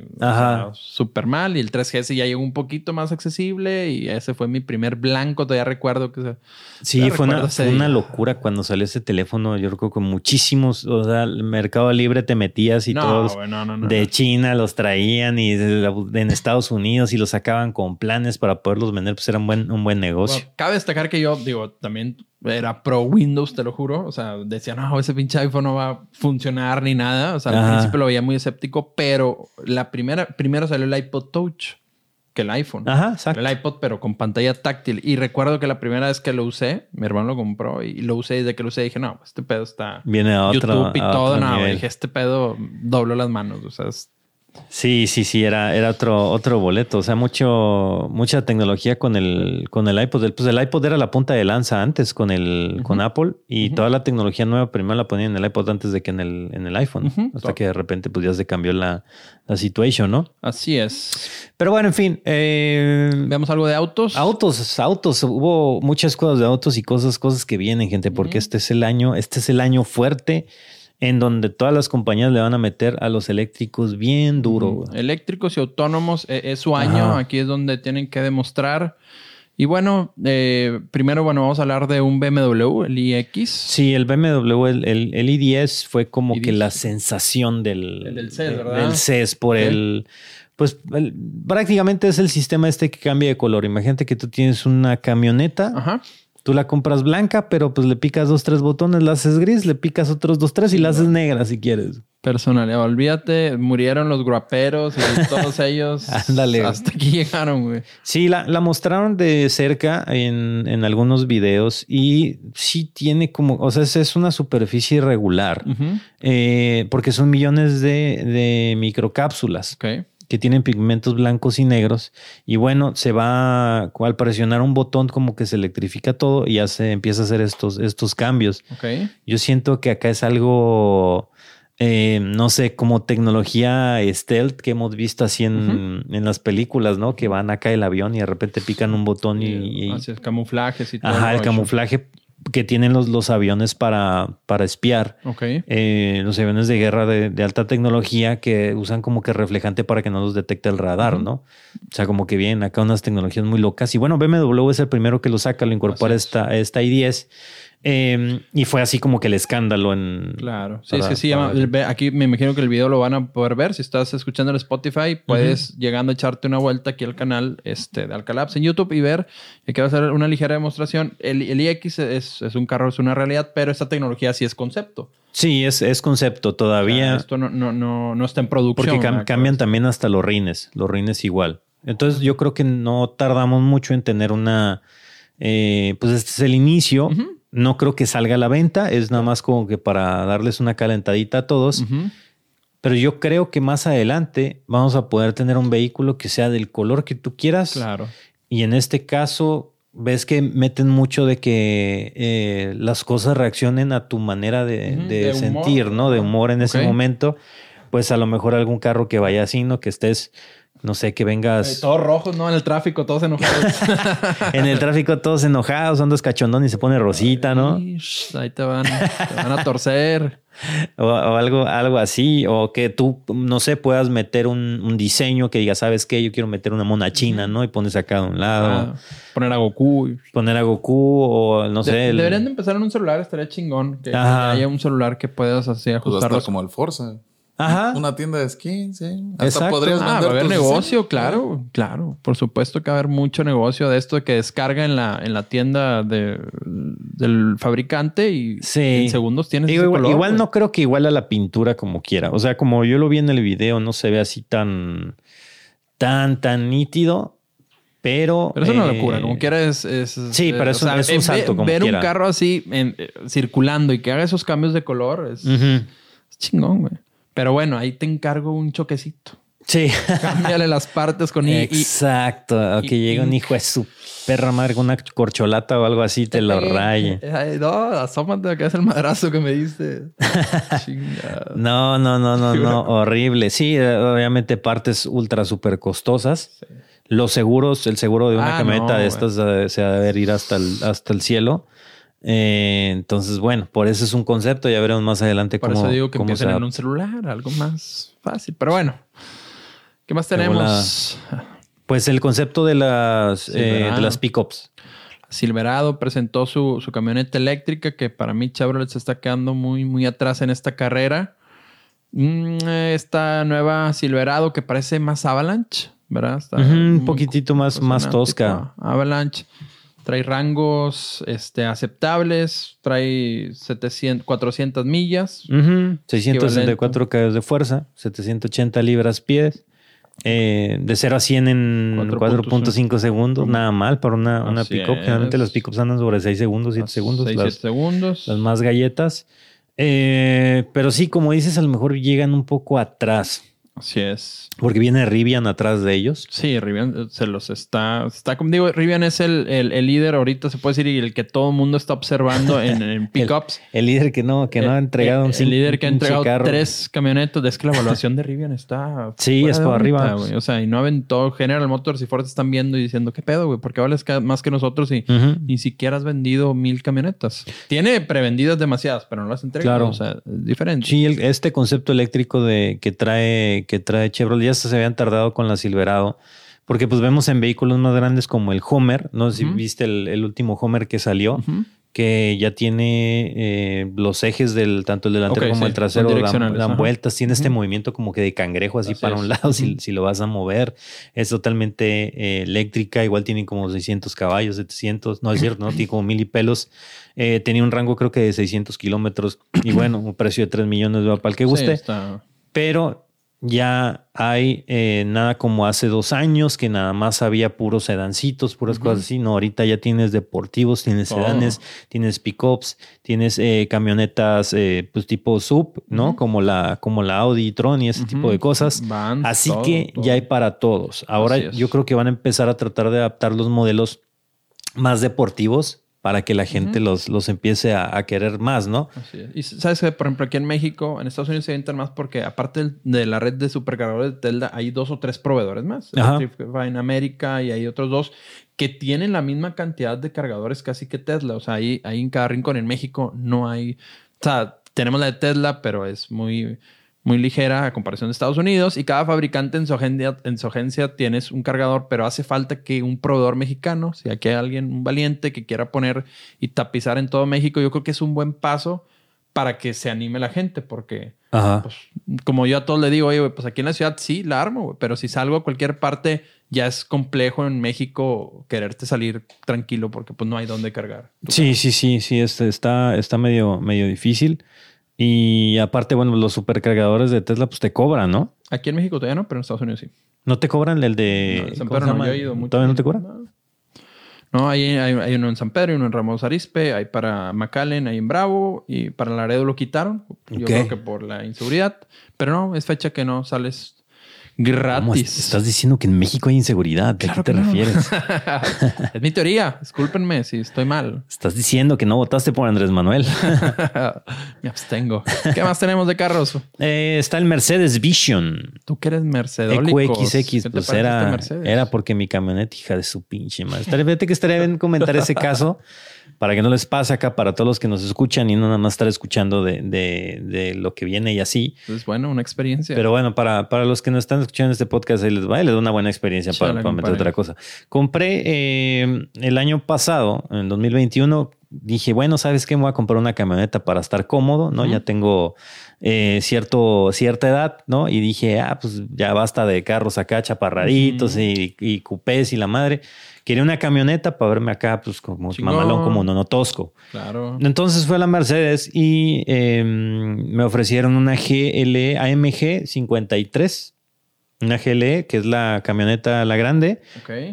súper mal. Y el 3G sí ya llegó un poquito más accesible y ese fue mi primer blanco. Todavía recuerdo que... Sí, fue una, una, locura cuando salió ese teléfono. Yo creo que con muchísimos, o sea, el Mercado Libre te metías y todos de China los traían y en Estados Unidos y los sacaban con planes para poderlos vender, pues era un buen, un buen negocio. cabe destacar que yo, digo, también era pro Windows, te lo juro. O sea, decía, no, ese pinche iPhone no va a funcionar ni nada. O sea, al principio lo veía muy escéptico, pero la primera, primero salió el iPod Touch que el iPhone. Ajá, exacto. El iPod, pero con pantalla táctil. Y recuerdo que la primera vez que lo usé, mi hermano lo compró y lo usé. Y desde que lo usé dije, no, este pedo está. Viene a otro. YouTube y todo. no, dije, este pedo doblo las manos. O sea, Sí, sí, sí, era, era otro, otro boleto. O sea, mucho, mucha tecnología con el, con el iPod. Pues el iPod era la punta de lanza antes con el, con Apple y toda la tecnología nueva primero la ponían en el iPod antes de que en el, en el iPhone. Hasta que de repente pues ya se cambió la, la situación, ¿no? Así es. Pero bueno, en fin. Eh, Veamos algo de autos. Autos, autos. Hubo muchas cosas de autos y cosas, cosas que vienen, gente, porque este es el año, este es el año fuerte en donde todas las compañías le van a meter a los eléctricos bien duro. Eléctricos y autónomos e, es, su año. Aquí es donde tienen que demostrar. Y bueno, eh, primero, bueno, vamos a hablar de un BMW, el iX. Sí, el BMW, el, el, i10 fue como que la sensación del, el del CES, ¿verdad? Del CES por el pues prácticamente es el sistema este que cambia de color. Imagínate que tú tienes una camioneta Ajá. Tú la compras blanca, pero pues le picas dos, tres botones, la haces gris, le picas otros dos, tres y la haces negra si quieres. Personalidad, olvídate, murieron los guaperos y *laughs* todos ellos. Ándale. Hasta aquí llegaron, güey. Sí, la, la mostraron de cerca en, en, algunos videos y sí tiene como, o sea, es, una superficie irregular eh, porque son millones de, de microcápsulas. Ok que tienen pigmentos blancos y negros. Y bueno, se va al presionar un botón como que se electrifica todo y ya se empieza a hacer estos, estos cambios. Yo siento que acá es algo, eh, no sé, como tecnología stealth que hemos visto así en, en, las películas, ¿no? Que van acá el avión y de repente pican un botón y... y, camuflajes y todo. Ajá, el camuflaje que tienen los, los aviones para, para espiar. Eh, los aviones de guerra de, alta tecnología que usan como que reflejante para que no los detecte el radar, ¿no? O sea, como que vienen acá unas tecnologías muy locas. Y bueno, BMW es el primero que lo saca, lo incorpora esta, esta i10. Em, y fue así como que el escándalo en. Claro. Sí, sí, sí. aquí me imagino que el video lo van a poder ver. Si estás escuchando en Spotify, puedes llegando a echarte una vuelta aquí al canal este, de Alcalabs en YouTube y ver. Y que va a ser una ligera demostración. El, el iX es, es, un carro, es una realidad, pero esta tecnología sí es concepto. Sí, es, es concepto todavía. esto no, no, no, no, está en producción. Porque cambian también hasta los rines. Los rines igual. Entonces yo creo que no tardamos mucho en tener una. Eh, pues este es el inicio. No creo que salga a la venta, es nada más como que para darles una calentadita a todos. Pero yo creo que más adelante vamos a poder tener un vehículo que sea del color que tú quieras. Claro. Y en este caso, ves que meten mucho de que eh, las cosas reaccionen a tu manera de, sentir, ¿no? De humor en ese momento. Pues a lo mejor algún carro que vaya así, ¿no? Que estés no sé, que vengas. todos rojos, ¿no? En el tráfico, todos enojados. *laughs* en el tráfico, todos enojados, son dos cachondón y se pone rosita, ¿no? Ahí te van, te van a torcer. *laughs* o, algo, algo así, o que tú, no sé, puedas meter un, diseño que diga, ¿sabes qué? Yo quiero meter una mona china, ¿no? Y pones acá a un lado. Ah, poner a Goku. Poner a Goku, o no sé. Deberían de empezar en un celular, estaría chingón. Que, haya un celular que puedas así pues ajustarlo. como el Forza. Ajá. Una tienda de skins, sí. Hasta podrías ah, va a haber negocio, claro, claro. Por supuesto que va a haber mucho negocio de esto que descarga en la, en la tienda de, del fabricante y en segundos tienes igual, igual no creo que igual a la pintura como quiera. O sea, como yo lo vi en el video, no se ve así tan, tan, tan nítido. Pero. Pero es una locura, como quiera es. sí, pero es, un, salto. como ver un carro así eh, circulando y que haga esos cambios de color es, es chingón, güey. Pero bueno, ahí te encargo un choquecito. Sí. Cámbiale las partes con Exacto. que llegue un hijo de su perra madre con una corcholata o algo así, te lo raye. no, asómate que es el madrazo que me diste. *laughs* no, no, no, no, no. *laughs* Horrible. Sí, obviamente partes ultra súper costosas. Los seguros, el seguro de una ah, camioneta de estas eh, se ha de ir hasta el, hasta el cielo. Eh, entonces, bueno, por eso es un concepto. Ya veremos más adelante por cómo. Por eso digo que empiecen en un celular, algo más fácil. Pero bueno, ¿qué más tenemos? Pues el concepto de las, eh, de las pickups. Silverado presentó su, su camioneta eléctrica que para mí Chevrolet se está quedando muy, muy atrás en esta carrera. Mm, esta nueva Silverado que parece más Avalanche, ¿verdad? Está Ujú, un muy poquitito más, más tosca. Avalanche. Trae rangos este, aceptables, trae 700, 400 millas. Ujú, 664 caballos de fuerza, 780 libras pies. eh, de 0 a 100 en 4.5 4.5 segundos, nada mal para una, una pickup. Generalmente las pickups andan sobre 6 segundos, 7 segundos. 6 las, segundos. las más galletas. Eh, pero sí, como dices, a lo mejor llegan un poco atrás. Así es. Porque viene Rivian atrás de ellos. Sí, Rivian eh, se los está. Está como digo, Rivian es el, el- el líder ahorita, se puede decir, y el que todo el mundo está observando en, *laughs* en pickups. El líder que no, que no ha El- entregado el, un el líder que ha entregado carro. tres camionetas. Es que la evaluación de Rivian está. Sí, es órbita, arriba. O sea, y no aventó General Motors y Ford están viendo y diciendo, ¿qué pedo, güey? Porque vales más que nosotros y ni siquiera has vendido mil camionetas. Tiene prevendidas demasiadas, pero no las entrega. Claro. O sea, es diferente. Sí, el- este concepto eléctrico de que trae, que trae Chevrolet, ya se habían tardado con la Silverado, porque pues vemos en vehículos más grandes como el Homer, no sé si viste el, el último Homer que salió, que ya tiene eh, los ejes del tanto el delantero como sí, el trasero dan, vueltas, tiene este movimiento como que de cangrejo así, Así para es. un lado si, lo vas a mover, es totalmente eh, eléctrica, igual tiene como 600 caballos, 700, no es cierto, no tiene como mil y pelos, Eh, tenía un rango creo que de 600 kilómetros. Y bueno, un precio de 3 millones de para el que guste. pero ya hay eh, nada como hace dos años que nada más había puros sedancitos, puras cosas así. No, ahorita ya tienes deportivos, tienes Todo. sedanes, tienes pickups, tienes eh, camionetas eh, pues tipo sub, ¿no? Como la como la Audi Tron y ese tipo de cosas. Así todo, que todo. ya hay para todos. Ahora yo creo que van a empezar a tratar de adaptar los modelos más deportivos para que la gente los, los empiece a, a querer más, ¿no? Así es. Y sabes que, por ejemplo, aquí en México, en Estados Unidos se avientan más porque aparte de la red de supercargadores de Tesla, hay dos o tres proveedores más. Electrify en América y hay otros dos que tienen la misma cantidad de cargadores casi que Tesla. O sea, ahí, ahí en cada rincón en México no hay... O sea, tenemos la de Tesla, pero es muy, muy ligera a comparación de Estados Unidos y cada fabricante en su, agencia, en su agencia tienes un cargador, pero hace falta que un proveedor mexicano, si aquí hay alguien, un valiente que quiera poner y tapizar en todo México, yo creo que es un buen paso para que se anime la gente, porque pues, como yo a todos le digo, oye, pues aquí en la ciudad sí la armo, pero si salgo a cualquier parte ya es complejo en México quererte salir tranquilo porque pues no hay dónde cargar. Sí, sí, sí, sí, este está, está medio, medio difícil. Y aparte, bueno, los supercargadores de Tesla pues te cobran, ¿no? Aquí en México todavía no, pero en Estados Unidos sí. No te cobran el de... No, San ¿cómo Pedro no, yo he ido mucho. ¿Todavía no te cobran? No, hay, hay, hay uno en San Pedro y uno en Ramos Arispe, hay para McAllen, hay en Bravo y para Laredo lo quitaron. Yo creo que por la inseguridad, pero no, es fecha que no sales ¿Cómo es- gratis. Estás diciendo que en México hay inseguridad. ¿A Claro qué te no. refieres? *laughs* es mi teoría, discúlpenme si estoy mal. Estás diciendo que no votaste por Andrés Manuel. *laughs* Me abstengo. ¿Qué más tenemos de carros? Eh, está el Mercedes Vision. Tú que eres mercedólicos. EQXX, ¿Qué te pues era, este Mercedes? era porque mi camioneta, hija de su pinche madre. Fíjate que estaría bien comentar ese caso para que no les pase acá para todos los que nos escuchan y no nada más estar escuchando de, de- de lo que viene y así. Es bueno, una experiencia. Pero bueno, para, para los que no están escuchando este podcast, ahí les va, les da una buena experiencia para, para meter otra cosa. Compré eh, el año pasado, en 2021, dije, bueno, ¿sabes qué? Me voy a comprar una camioneta para estar cómodo, ¿no? Ya tengo eh, cierto, cierta edad, ¿no? Y dije, ah, pues ya basta de carros acá chaparraditos y, y cupés y la madre. Quería una camioneta para verme acá, pues como Chingón. mamalón, como nonotosco. claro. Entonces fue a la Mercedes y eh, me ofrecieron una GL AMG 53. Una GLE, que es la camioneta la grande,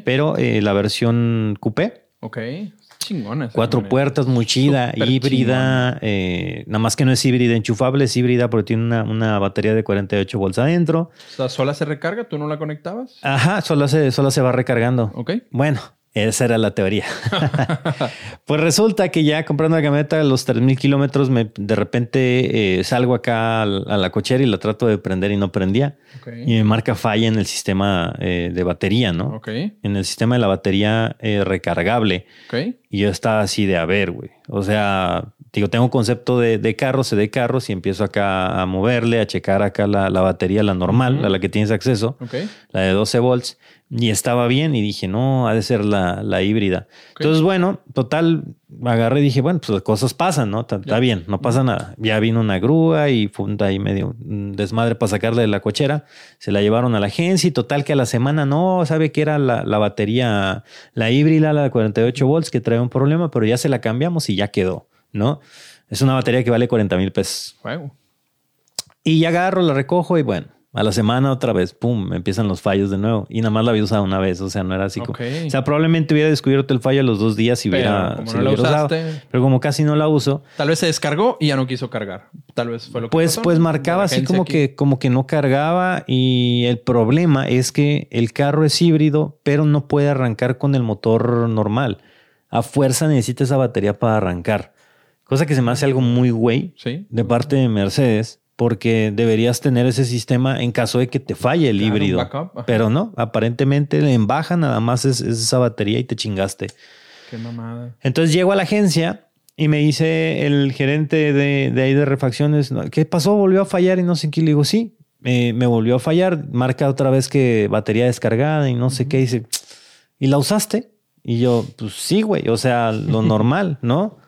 pero eh, la versión coupé. Ok. Chingona. esa Cuatro camioneta. puertas, muy chida, híbrida. eh, nada más que no es híbrida enchufable, es híbrida porque tiene una, una batería de 48 volts adentro. O sea, ¿sola se recarga? ¿Tú no la conectabas? Ajá, solo se, solo se va recargando. Ok. Bueno, Esa era la teoría. *laughs* pues resulta que ya comprando la camioneta a los 3000 kilómetros, de repente eh, salgo acá a la cochera y la trato de prender y no prendía. Y me marca falla en el sistema eh, de batería, ¿no? En el sistema de la batería eh, recargable. Y yo estaba así de a ver, güey. O sea, digo, tengo concepto de, de carros, de carros y empiezo acá a moverle, a checar acá la, batería, la normal, a la que tienes acceso, la de 12 volts. Y estaba bien y dije, no, ha de ser la, la híbrida. Entonces, bueno, total, agarré y dije, bueno, pues las cosas pasan, ¿no? Está, bien, no pasa nada. Ya vino una grúa y funda ahí medio desmadre para sacarle de la cochera. Se la llevaron a la agencia y total que a la semana no, sabe que era la, la batería, la híbrida, la de 48 volts, que trae un problema, pero ya se la cambiamos y ya quedó, ¿no? Es una batería que vale 40 mil pesos. Y ya agarro, la recojo y bueno, a la semana otra vez, pum, empiezan los fallos de nuevo. Y nada más la había usado una vez, o sea, no era así como... O sea, probablemente hubiera descubierto el fallo a los dos días si hubiera, como no la usado. Pero como casi no la uso... Tal vez se descargó y ya no quiso cargar. Tal vez fue lo que Pues, pues marcaba así como que, como que no cargaba y el problema es que el carro es híbrido, pero no puede arrancar con el motor normal. A fuerza necesita esa batería para arrancar. Cosa que se me hace algo muy güey de parte de Mercedes porque deberías tener ese sistema en caso de que te falle el híbrido. Pero no, aparentemente en baja nada más es, esa batería y te chingaste. Qué mamada. Entonces llego a la agencia y me dice el gerente de, ahí de refacciones, ¿qué pasó? ¿Volvió a fallar? Y no sé qué. Le digo, sí, me volvió a fallar. Marca otra vez que batería descargada y no sé qué. Dice, ¿y la usaste? Y yo, pues sí, güey, o sea, lo *laughs* normal, ¿no?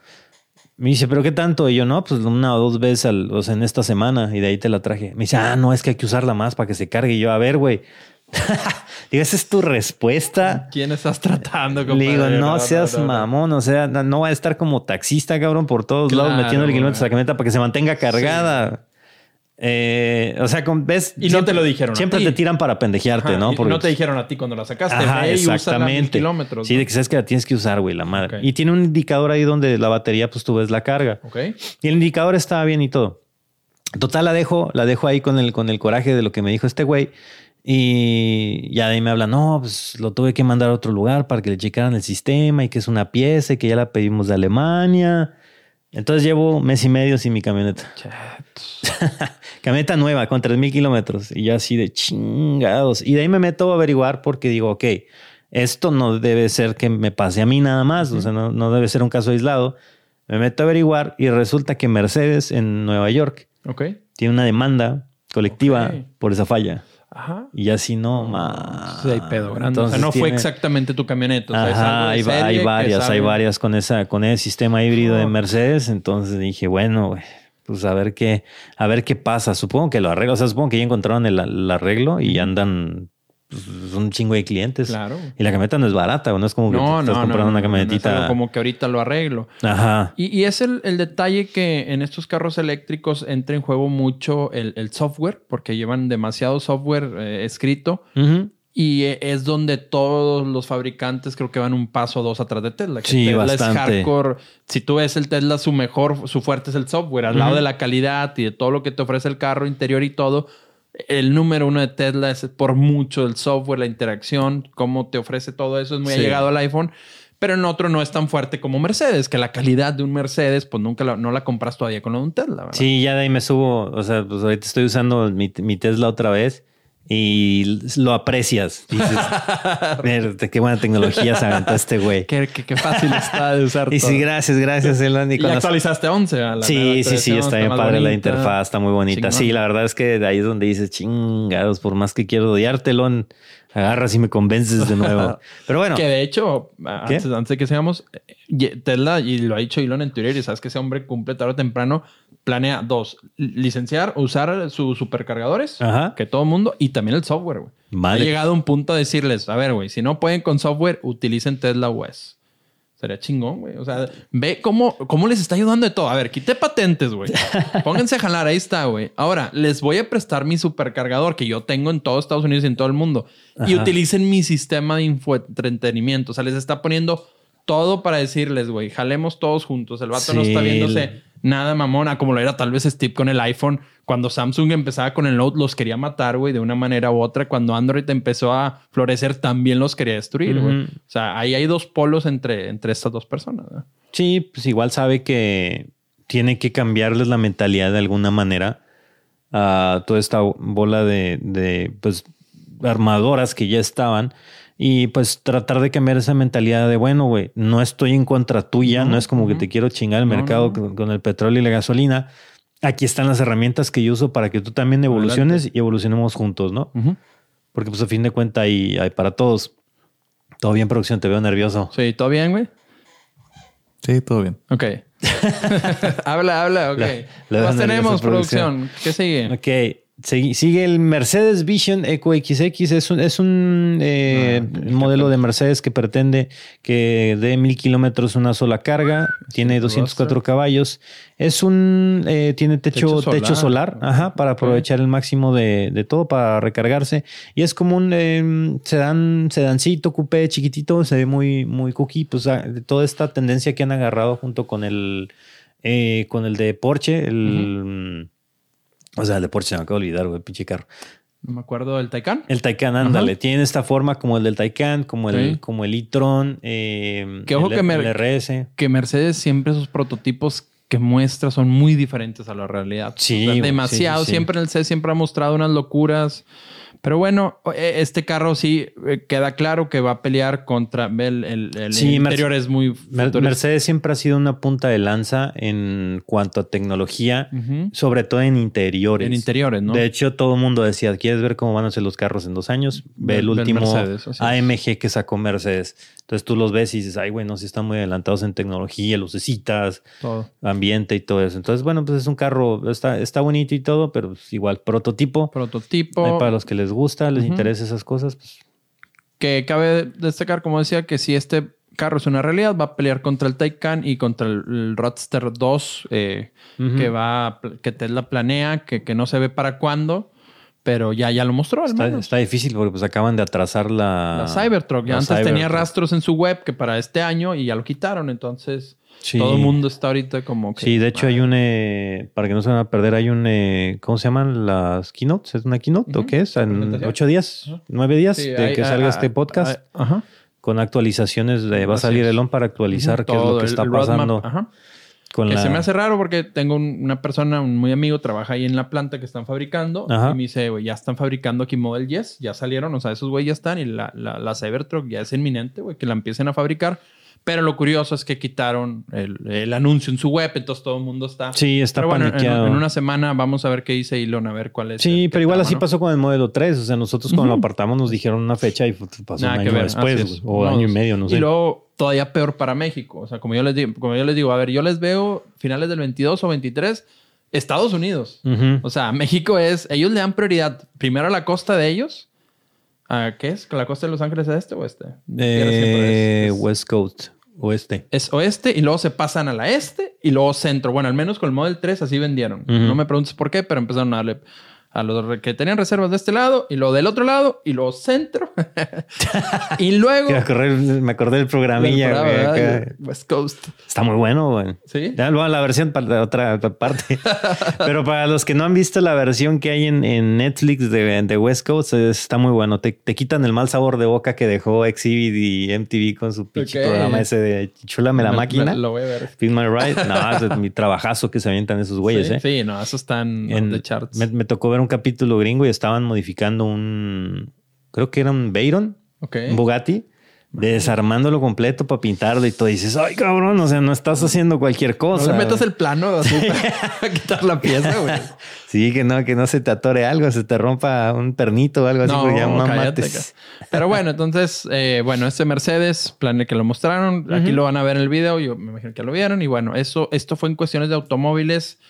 Me dice, ¿pero qué tanto? Y yo, no, pues una o dos veces al, o sea, en esta semana y de ahí te la traje. Me dice, ah, no, es que hay que usarla más para que se cargue. Y yo, a ver, güey. *laughs* digo, esa es tu respuesta. ¿Quién estás tratando? Le digo, no, seas mamón, o sea, no, va a estar como taxista, cabrón, por todos lados metiendo el kilómetro de la camioneta para que se mantenga cargada. Eh, o sea, ves. Y no te lo dijeron. Siempre te tiran para pendejearte, ¿no? Porque... no te dijeron a ti cuando la sacaste. Ajá, exactamente. kilómetros. Sí, de que sabes que la tienes que usar, güey, la madre. Y tiene un indicador ahí donde la batería, pues tú ves la carga. Ok. Y el indicador está bien y todo. Total, la dejo, la dejo ahí con el, con el coraje de lo que me dijo este güey. Y ya de ahí me habla, no, pues lo tuve que mandar a otro lugar para que le checaran el sistema y que es una pieza y que ya la pedimos de Alemania. Entonces llevo mes y medio sin mi camioneta. *laughs* camioneta nueva con 3.000 kilómetros. Y yo así de chingados. Y de ahí me meto a averiguar porque digo, ok, esto no debe ser que me pase a mí nada más. O sea, no, debe ser un caso aislado. Me meto a averiguar y resulta que Mercedes en Nueva York tiene una demanda colectiva por esa falla. Ajá. Y así no, más. hay pedo grande. o sea, no fue exactamente tu camioneta. Ajá, hay, varias, hay varias con esa, con ese sistema híbrido de Mercedes. Entonces dije, bueno, pues a ver qué, a ver qué pasa. Supongo que lo arreglo. O sea, supongo que ya encontraron el arreglo y andan pues, un chingo de clientes. Claro. Y la camioneta no es barata, no es como que estás comprando una camionetita. como que ahorita lo arreglo. Ajá. Y, es el, detalle que en estos carros eléctricos entra en juego mucho el, software, porque llevan demasiado software eh, escrito. Y e, es donde todos los fabricantes creo que van un paso o dos atrás de Tesla. sí, Tesla bastante. es hardcore. Si tú ves el Tesla, su mejor, su fuerte es el software. Al lado de la calidad y de todo lo que te ofrece el carro interior y todo el número uno de Tesla es por mucho el software, la interacción, cómo te ofrece todo eso, es muy allegado al iPhone. Pero en otro no es tan fuerte como Mercedes, que la calidad de un Mercedes, pues nunca la, no la compras todavía con un Tesla. Sí, ya de ahí me subo. O sea, pues ahorita estoy usando mi, mi Tesla otra vez y lo aprecias. Dices, *laughs* qué buena tecnología se aventó este güey. Qué, fácil está de usar. *laughs* y sí, gracias, gracias, Elon. Y, actualizaste 11. A la sí, sí, sí, está bien padre la interfaz, está muy bonita. Sí, la verdad es que de ahí es donde dices, chingados, por más que quiero odiártelo, agarras y me convences de nuevo. *laughs* Pero bueno. Que de hecho, antes, de que seamos, Tesla, y lo ha dicho Elon en Twitter, y sabes que ese hombre cumple tarde o temprano, planea dos, licenciar, usar sus supercargadores, que todo el mundo, y también el software, güey. Ha llegado a un punto a decirles, a ver, güey, si no pueden con software, utilicen Tesla OS. Sería chingón, güey. O sea, ve cómo, cómo les está ayudando de todo. A ver, quité patentes, güey. *laughs* Pónganse a jalar, ahí está, güey. Ahora, les voy a prestar mi supercargador que yo tengo en todos Estados Unidos y en todo el mundo. Y utilicen mi sistema de entretenimiento. O sea, les está poniendo todo para decirles, güey, jalemos todos juntos. El vato no está viéndose nada mamona, como lo era tal vez Steve con el iPhone. Cuando Samsung empezaba con el Note, los quería matar, güey, de una manera u otra. Cuando Android empezó a florecer, también los quería destruir, güey. O sea, ahí hay dos polos entre, entre estas dos personas. Sí, pues igual sabe que tiene que cambiarles la mentalidad de alguna manera a toda esta bola de, de pues, armadoras que ya estaban y pues tratar de cambiar esa mentalidad de, bueno, güey, no estoy en contra tuya, no, es como que te quiero chingar el mercado con, el petróleo y la gasolina. Aquí están las herramientas que yo uso para que tú también evoluciones y evolucionemos juntos, ¿no? Porque pues a fin de cuentas hay, hay para todos. Todo bien, producción, te veo nervioso. Sí, ¿todo bien, güey? Sí, todo bien. Ok. *laughs* habla, habla, ok. *laughs* ¿Qué tenemos, producción? ¿Qué sigue? Ok. Sigue el Mercedes Vision Eco XX. Es un, es un eh, ah, modelo de Mercedes que pretende que dé mil kilómetros una sola carga. Tiene 204 caballos. Es un. Eh, tiene techo, techo solar, ajá, para aprovechar el máximo de, todo, para recargarse. Y es como un eh, sedán, sedancito, coupé chiquitito. Se ve muy, muy cookie. Pues ah, toda esta tendencia que han agarrado junto con el, eh, con el de Porsche, el. O sea, el de Porsche se me acaba de olvidar, güey, pinche carro. No me acuerdo del Taycan. El Taycan, ándale. Tiene esta forma como el del Taycan, como el, como el e-tron, eh, que ojo el, que, RS. Que Mercedes siempre esos prototipos que muestra son muy diferentes a la realidad. Sí. demasiado. siempre en el C siempre ha mostrado unas locuras. Pero bueno, e, este carro sí eh, queda claro que va a pelear contra el, el, interior es muy Mercedes siempre ha sido una punta de lanza en cuanto a tecnología, sobre todo en interiores. En interiores, ¿no? De hecho, todo el mundo decía, ¿quieres ver cómo van a ser los carros en dos años? Ve el último AMG que sacó Mercedes. Entonces tú los ves y dices, ay, bueno, sí están muy adelantados en tecnología, lucecitas, todo. ambiente y todo eso. Entonces, bueno, pues es un carro, está, está bonito y todo, pero pues igual, prototipo. Prototipo. para los que les gusta, les interesa esas cosas, pues. Que cabe destacar, como decía, que si este carro es una realidad, va a pelear contra el Taycan y contra el, Roadster 2, eh, que va, que Tesla planea, que, que no se ve para cuándo pero ya, ya lo mostró. Está, está, difícil porque pues acaban de atrasar la... La Cybertruck. Ya antes tenía rastros en su web que para este año y ya lo quitaron. Entonces todo el mundo está ahorita como que... Sí, de hecho hay un... Eh, para que no se van a perder, hay un... Eh, ¿Cómo se llaman las keynotes? ¿Es una keynote o qué es? En ocho días, nueve días de que salga este podcast. Ajá. Con actualizaciones. De, va a salir el ON para actualizar qué es lo que está pasando. Ajá que se me hace raro porque tengo una persona, un muy amigo, trabaja ahí en la planta que están fabricando. Y me dice, güey, ya están fabricando aquí Model Yes, ya salieron, o sea, esos güey ya están y la, la, la Cybertruck ya es inminente, güey, que la empiecen a fabricar. Pero lo curioso es que quitaron el, anuncio en su web, entonces todo el mundo está. Sí, está pero En, una semana vamos a ver qué dice Elon, a ver cuál es. Sí, pero igual así pasó con el modelo 3. O sea, nosotros cuando lo apartamos nos dijeron una fecha y pasó un año después, o año y medio, no sé. Y luego todavía peor para México. O sea, como yo les digo, como yo les digo, a ver, yo les veo finales del 22 o 23. Estados Unidos. O sea, México es, ellos le dan prioridad primero a la costa de ellos ¿Qué es? ¿La costa de Los Ángeles es este o este? Eh, West Coast. Oeste. Es oeste y luego se pasan a la este y luego centro. Bueno, al menos con el Model 3 así vendieron. No me preguntes por qué, pero empezaron a darle a los que tenían reservas de este lado y lo del otro lado y lo centro. *laughs* y luego. me acordé del programilla. West Coast. Está muy bueno, güey. Sí. Ya la versión para la otra parte. *laughs* Pero para los que no han visto la versión que hay en, en Netflix de, de, West Coast, está muy bueno. Te, te, quitan el mal sabor de boca que dejó Exhibit y MTV con su pinche programa ese de Chulame la máquina. lo voy a ver. Feel My Ride. No, es mi *laughs* trabajazo que se avientan esos güeyes, sí, ¿eh? Sí, no, esos están en the charts. Me, me tocó ver un capítulo gringo y estaban modificando un, creo que era un Veyron, un Bugatti, desarmándolo completo para pintarlo y todo. Y dices, ay, cabrón, o sea, no estás haciendo cualquier cosa. No metas el plano así para *laughs* quitar la pieza, güey. *laughs* Sí, que no, que no se te atore algo, se te rompa un pernito o algo así. No, ya Pero bueno, entonces, eh, bueno, este Mercedes, plan que lo mostraron, aquí lo van a ver en el video, yo me imagino que lo vieron. Y bueno, eso, esto fue en cuestiones de automóviles.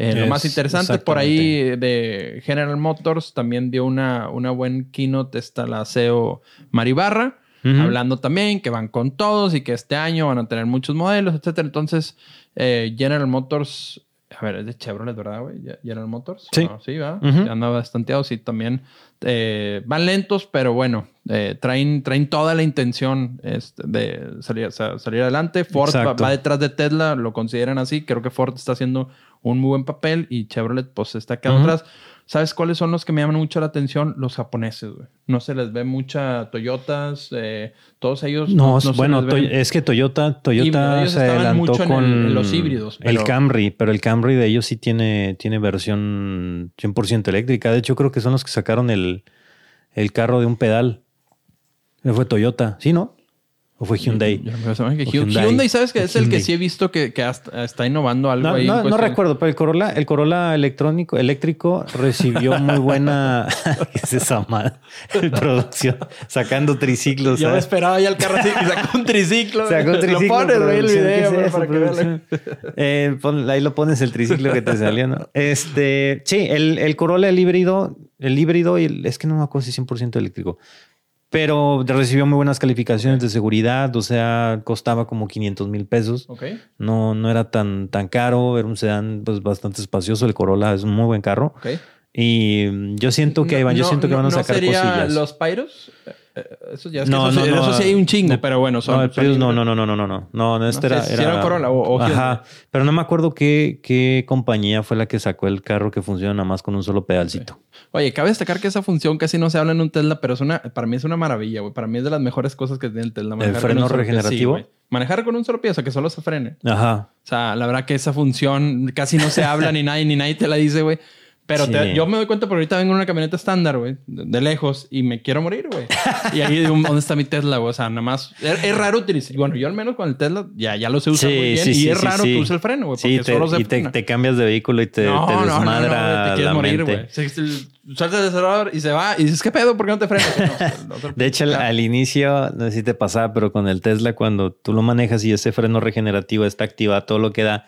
Eh, lo más interesante por ahí de General Motors también dio una, una buen keynote, está la CEO Maribarra, hablando también que van con todos y que este año van a tener muchos modelos, etcétera. Entonces, eh, General Motors A ver, es de Chevrolet, ¿verdad, güey? ¿General Motors? Sí. sí, va. Anda bastante sí, también. Eh, van lentos, pero bueno, eh, traen, traen toda la intención este, de salir, salir adelante. Ford va, detrás de Tesla, lo consideran así. Creo que Ford está haciendo un muy buen papel y Chevrolet, pues, está quedando atrás. ¿Sabes cuáles son los que me llaman mucho la atención? Los japoneses, güey. No se les ve mucha Toyotas, eh, todos ellos. No, bueno, es que Toyota, Toyota se adelantó con los híbridos. El Camry, pero el Camry de ellos sí tiene, tiene versión 100% eléctrica. De hecho, creo que son los que sacaron el, el carro de un pedal. Fue Toyota, ¿sí, no? ¿O fue Hyundai? Hyundai. ¿sabes que Es el que sí he visto que, está innovando algo no, ahí. No, no recuerdo, pero el Corolla, el Corolla electrónico, eléctrico recibió muy *laughs* buena... *laughs* ¿Qué es esa madre? *laughs* producción. Sacando triciclos. Yo me esperaba ya el carro así y sacó un triciclo. Sacó un triciclo. Lo pones, güey, el video, para que eh, ahí lo pones el triciclo que te salió, ¿no? Este... Sí, el, el Corolla, el híbrido... El híbrido, y es que no me acuerdo si es 100% eléctrico pero recibió muy buenas calificaciones de seguridad, o sea, costaba como 500 mil pesos. Okay. No, no era tan, tan caro, era un sedán pues, bastante espacioso. El Corolla es un muy buen carro. Okay. Y yo siento que, yo siento que van a sacar ¿no sería cosillas. ¿Los Pyros? Eh, eso ya es no, que eso, no, eso sí hay un chingo, pero bueno, son. No, no, no, no, no, no, no, no. No, este era. Si era, Corolla o, Ajá. Pero no me acuerdo qué, qué compañía fue la que sacó el carro que funciona nada más con un solo pedalcito. Oye, cabe destacar que esa función casi no se habla en un Tesla, pero es una, para mí es una maravilla, güey. Para mí es de las mejores cosas que tiene el Tesla. ¿El freno regenerativo? Manejar con un solo pie, o sea, que solo se frene. Ajá. O sea, la verdad que esa función casi no se habla ni nadie, ni nadie te la dice, güey. Pero yo me doy cuenta porque ahorita vengo en una camioneta estándar, güey, de, lejos y me quiero morir, güey. *laughs* y ahí digo, ¿dónde está mi Tesla, güey? O sea, nada más. Es, raro utilizar. Bueno, yo al menos con el Tesla ya, ya lo sé usar muy bien. y es raro que use el freno, güey. Sí, te, solo se y te, cambias de vehículo y te, te desmadra. No, te quieres morir, güey. Sueltas el acelerador y se va y dices, ¿qué pedo? ¿Por qué no te frenas? de hecho, al, inicio, no sé si te pasaba, pero con el Tesla, cuando tú lo manejas y ese freno regenerativo está activado, todo lo que da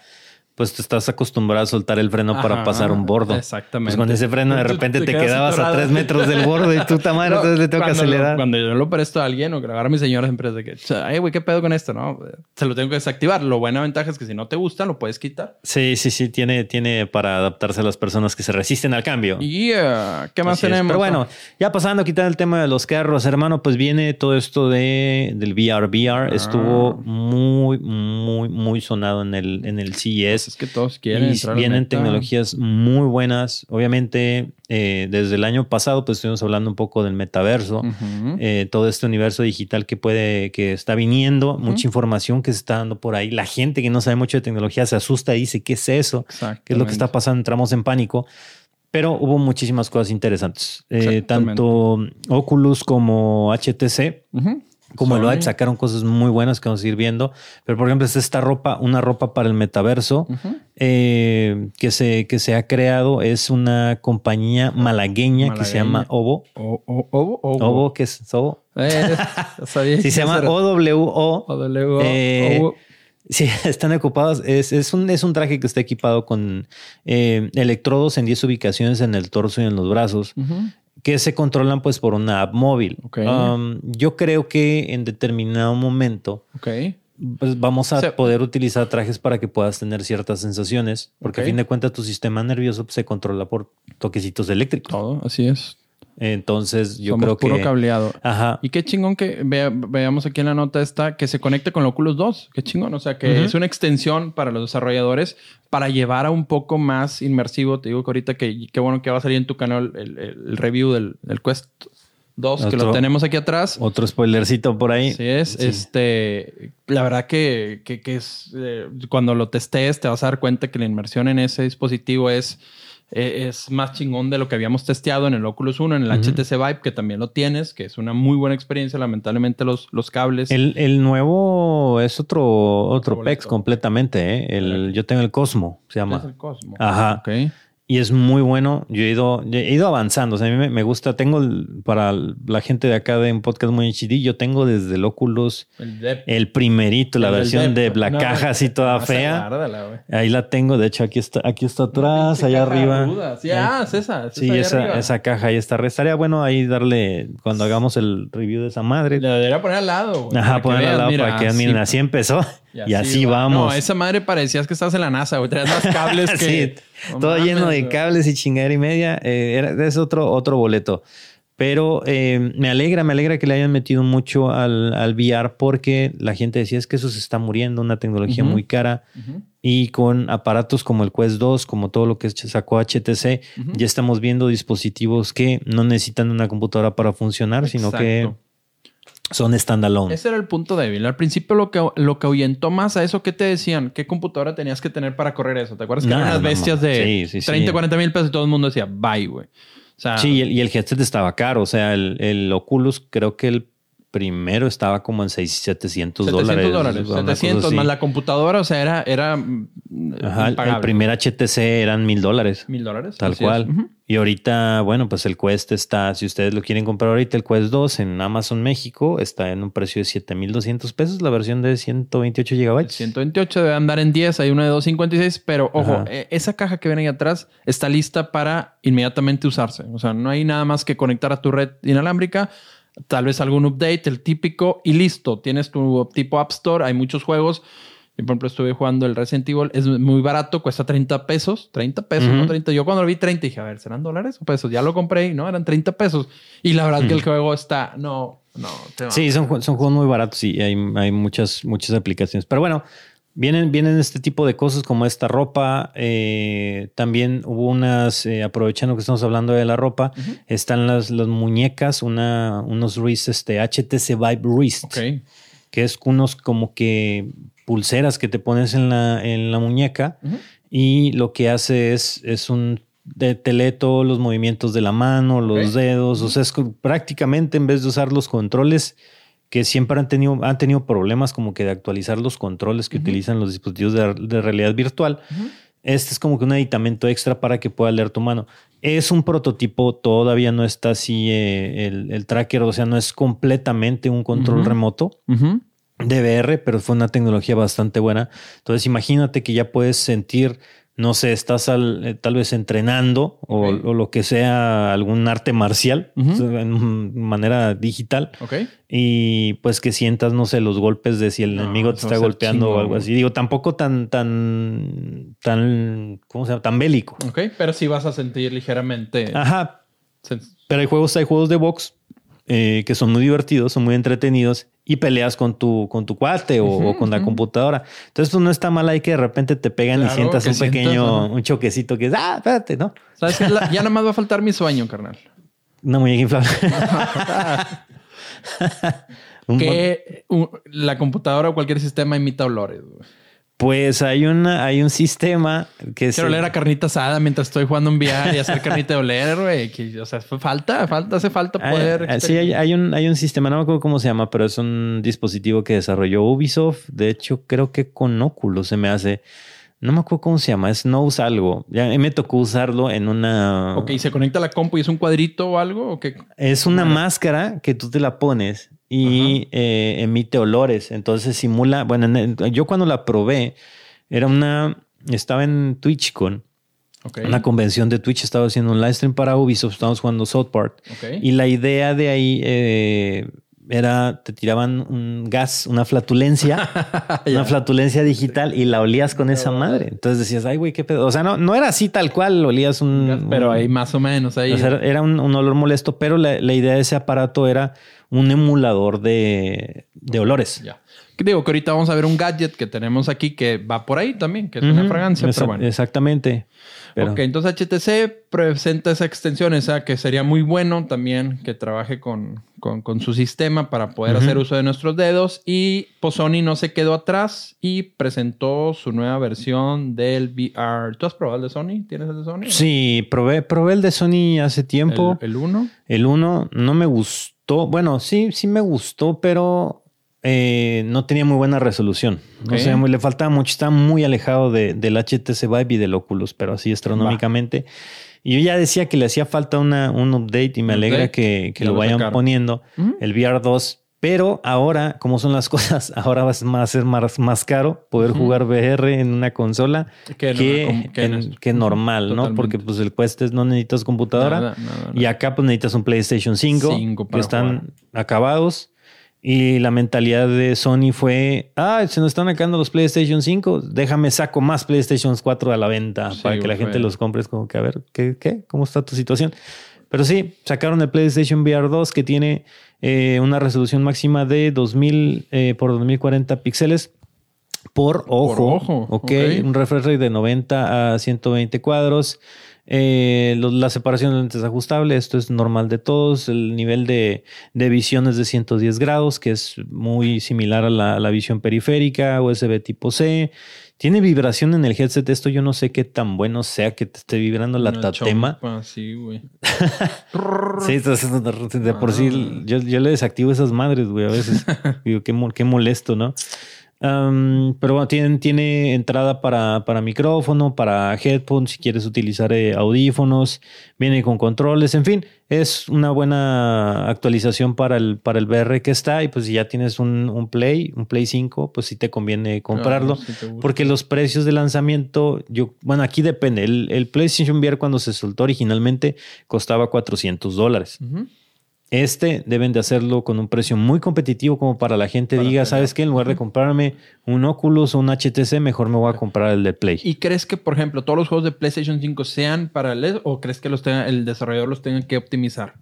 pues te estás acostumbrado a soltar el freno para pasar un bordo. Exactamente. Pues con ese freno de repente te, quedabas a tres metros del borde y tú madre, entonces le tengo que acelerar. cuando yo lo presto a alguien o grabar a mi señora siempre de que, ay, güey, ¿qué pedo con esto? No, se lo tengo que desactivar. Lo buena ventaja es que si no te gusta, lo puedes quitar. Sí, sí, sí, tiene, tiene para adaptarse a las personas que se resisten al cambio. Y ¿qué más tenemos? Pero bueno, ya pasando a quitar el tema de los carros, hermano, pues viene todo esto de, del VR. VR estuvo ah. muy, muy, muy sonado en el, en el CES. Es que todos quieren vienen tecnologías muy buenas. Obviamente, eh, desde el año pasado, pues estuvimos hablando un poco del metaverso, eh, todo este universo digital que puede, que está viniendo, mucha información que se está dando por ahí. La gente que no sabe mucho de tecnología se asusta y dice, ¿qué es eso? ¿Qué es lo que está pasando? Entramos en pánico. Pero hubo muchísimas cosas interesantes. Eh, tanto Oculus como HTC como lo hay, sacaron cosas muy buenas que vamos a ir viendo. Pero, por ejemplo, es esta ropa, una ropa para el metaverso eh, que, se, que se ha creado. Es una compañía malagueña, que se llama Ovo. ¿Ovo? ¿Ovo? Ovo, ¿qué es Ovo? Eh, *laughs* sí, se llama OWO. OWO. Eh, sí, *laughs* están ocupados. Es, es, un, es un traje que está equipado con electrodos en 10 ubicaciones en el torso y en los brazos que se controlan pues por una app móvil. Um, yo creo que en determinado momento pues, vamos a poder utilizar trajes para que puedas tener ciertas sensaciones, porque a fin de cuentas tu sistema nervioso se controla por toquecitos eléctricos. Todo, así es. Entonces, yo creo que. puro cableado. Ajá. Y qué chingón que veamos aquí en la nota esta que se conecte con el Oculus 2. Qué chingón. O sea, que es una extensión para los desarrolladores para llevar a un poco más inmersivo. Te digo que ahorita que qué bueno que va a salir en tu canal el, review del, Quest 2, que lo tenemos aquí atrás. Otro spoilercito por ahí. Sí es. Este, la verdad que, que, es eh, cuando lo testes te vas a dar cuenta que la inmersión en ese dispositivo es eh, es más chingón de lo que habíamos testeado en el Oculus 1, en el HTC Vive, que también lo tienes, que es una muy buena experiencia. Lamentablemente los, los cables. El, nuevo es otro, otro PEX completamente. ¿eh? El, yo tengo el Cosmo, se llama. Es el Cosmo. Ajá. Okay y es muy bueno. Yo he ido, he ido avanzando. O sea, a mí me, gusta. Tengo para la gente de acá de un podcast muy HD, yo tengo desde el Oculus el, primerito, la versión de la caja así toda fea. Ahí la tengo. De hecho, aquí está, aquí está atrás, allá arriba. Sí, ah, es esa. sí, esa, esa, caja ahí está. Estaría bueno ahí darle, cuando hagamos el review de esa madre. Le debería poner al lado. Ajá, poner al lado para que miren, así empezó. Y así, vamos. No, esa madre parecías que estabas en la NASA, güey. Más cables *laughs* que. sí, todo lleno de cables y chingadera y media. Eh, era, es otro, otro boleto. Pero eh, me alegra, me alegra que le hayan metido mucho al, al, VR porque la gente decía es que eso se está muriendo, una tecnología muy cara. Y con aparatos como el Quest 2, como todo lo que sacó HTC, ya estamos viendo dispositivos que no necesitan una computadora para funcionar, sino que son standalone. Ese era el punto débil. Al principio lo que, lo que ahuyentó más a eso, ¿qué te decían? ¿Qué computadora tenías que tener para correr eso? ¿Te acuerdas que eran unas bestias de 30, 40 mil pesos y todo el mundo decía, bye, güey? sí, y el, y el, headset estaba caro. O sea, el, el Oculus creo que el primero estaba como en 600, 700 dólares. 700 dólares. 700 más la computadora, o sea, era... era Ajá, el primer HTC eran mil dólares. Mil dólares. Tal cual. Y ahorita, bueno, pues el Quest está, si ustedes lo quieren comprar ahorita, el Quest 2 en Amazon México está en un precio de 7200 pesos, la versión de 128 gigabytes. 128 debe andar en 10, hay una de 256, pero ojo, e, esa caja que ven ahí atrás está lista para inmediatamente usarse. O sea, no hay nada más que conectar a tu red inalámbrica tal vez algún update, el típico, y listo. Tienes tu tipo App Store, hay muchos juegos. Yo, por ejemplo, estuve jugando el Resident Evil, es muy barato, cuesta 30 pesos, 30 pesos, no 30. Yo cuando lo vi 30 dije, a ver, ¿serán dólares o pesos? Ya lo compré y no, eran 30 pesos. Y la verdad que el juego está, no, no. sí, son, son juegos muy baratos y hay, hay muchas, muchas aplicaciones. Pero bueno, Vienen, vienen este tipo de cosas como esta ropa. Eh, también hubo unas, eh, aprovechando que estamos hablando de la ropa, están las, las muñecas, una, unos wrists, este HTC Vibe Wrist, que es unos como que pulseras que te pones en la, en la muñeca y lo que hace es, es un de, te lee todos los movimientos de la mano, los dedos, o sea, es prácticamente en vez de usar los controles, que siempre han tenido, han tenido problemas como que de actualizar los controles que utilizan los dispositivos de, realidad virtual. Este es como que un aditamento extra para que pueda leer tu mano. Es un prototipo, todavía no está así eh, el, tracker, o sea, no es completamente un control remoto de VR, pero fue una tecnología bastante buena. Entonces, imagínate que ya puedes sentir no sé, estás eh, tal vez entrenando o, lo que sea, algún arte marcial en manera digital. Y pues que sientas, no sé, los golpes de si el enemigo te está golpeando o algo así. Digo, tampoco tan, tan, tan, ¿cómo se llama? Tan bélico. Ok, pero sí vas a sentir ligeramente. Ajá. Pero hay juegos, hay juegos de box eh, que son muy divertidos, son muy entretenidos y peleas con tu, con tu cuate o, con la computadora. Entonces, pues no está mal ahí que de repente te pegan y sientas un pequeño, un choquecito que es, ah, espérate, ¿no? ¿Sabes ya nada más va a faltar mi sueño, carnal. *laughs* Una muñeca inflable. *laughs* *laughs* que la computadora o cualquier sistema imita olores. Pues hay, una, hay un sistema que Quiero oler a carnita asada mientras estoy jugando un VR y hacer carnita de oler, güey. O sea, falta, falta, hace falta poder... sí, hay, un, hay un sistema, no me acuerdo cómo se llama, pero es un dispositivo que desarrolló Ubisoft. De hecho, creo que con Oculus se me hace... No me acuerdo cómo se llama, es Nose algo. Ya me tocó usarlo en una... Ok, ¿se conecta a la compu y es un cuadrito o algo? ¿o qué? Es una máscara que tú te la pones y eh, emite olores. Entonces simula, bueno, yo cuando la probé, era una, estaba en TwitchCon, una convención de Twitch, estaba haciendo un live stream para Ubisoft, estábamos jugando South Park. Y la idea de ahí eh, era, te tiraban un gas, una flatulencia, *laughs* una flatulencia digital y la olías con esa madre. Entonces decías, ay, güey, qué pedo. O sea, no, no era así tal cual, olías un... Pero ahí más o menos. Ahí. era un, olor molesto, pero la, idea de ese aparato era un emulador de, olores. Ya. Digo que ahorita vamos a ver un gadget que tenemos aquí que va por ahí también, que es una fragancia, pero bueno. Exactamente. Ok, entonces HTC presenta esa extensión, esa que sería muy bueno también que trabaje con, con, su sistema para poder hacer uso de nuestros dedos. Y pues Sony no se quedó atrás y presentó su nueva versión del VR. ¿Tú has probado el de Sony? ¿Tienes el de Sony? Sí, probé, probé el de Sony hace tiempo. ¿El 1? El 1 no me gustó. Bueno, sí, sí me gustó, pero eh, no tenía muy buena resolución. O sea, le faltaba mucho. Estaba muy alejado de, del HTC Vive y del Oculus, pero así astronómicamente. Y yo ya decía que le hacía falta una, un update y me alegra que, lo vayan poniendo. El VR 2. Pero ahora, como son las *laughs* cosas, ahora va a ser más, más caro poder jugar VR en una consola que, que, normal, ¿no? Porque pues el Quest es no necesitas computadora y acá pues necesitas un PlayStation 5, que están acabados Y la mentalidad de Sony fue, ah, se nos están acabando los PlayStation 5, déjame saco más PlayStation 4 a la venta para que la gente los compre. Es como que, a ver, ¿qué, ¿qué? ¿Cómo está tu situación? Pero sí, sacaron el PlayStation VR 2 que tiene eh, una resolución máxima de 2000 eh, por 2040 píxeles por ojo. Por ojo. Okay. Un refresh rate de 90 a 120 cuadros. Eh, la separación de lentes ajustable, esto es normal de todos. El nivel de, visión es de 110 grados, que es muy similar a la, visión periférica, USB tipo C. Tiene vibración en el headset. Esto yo no sé qué tan bueno sea que te esté vibrando la tatema. sí, güey. *laughs* sí, de por sí ah. yo, le desactivo esas madres, güey, a veces. *laughs* Digo, qué, qué molesto, ¿no? Pero bueno, tiene, tiene entrada para, para, micrófono, para headphones, si quieres utilizar eh, audífonos, viene con controles, en fin, es una buena actualización para el, para el VR que está. Y pues si ya tienes un, Play, un Play 5, pues sí te conviene comprarlo. porque los precios de lanzamiento, yo, bueno, aquí depende. El, el, PlayStation VR cuando se soltó originalmente costaba 400 dólares. Este deben de hacerlo con un precio muy competitivo como para la gente diga, ¿sabes qué? En lugar de comprarme un Oculus o un HTC, mejor me voy a comprar el de Play. ¿Y crees que, por ejemplo, todos los juegos de PlayStation 5 sean para el o crees que los tenga, el desarrollador los tenga que optimizar?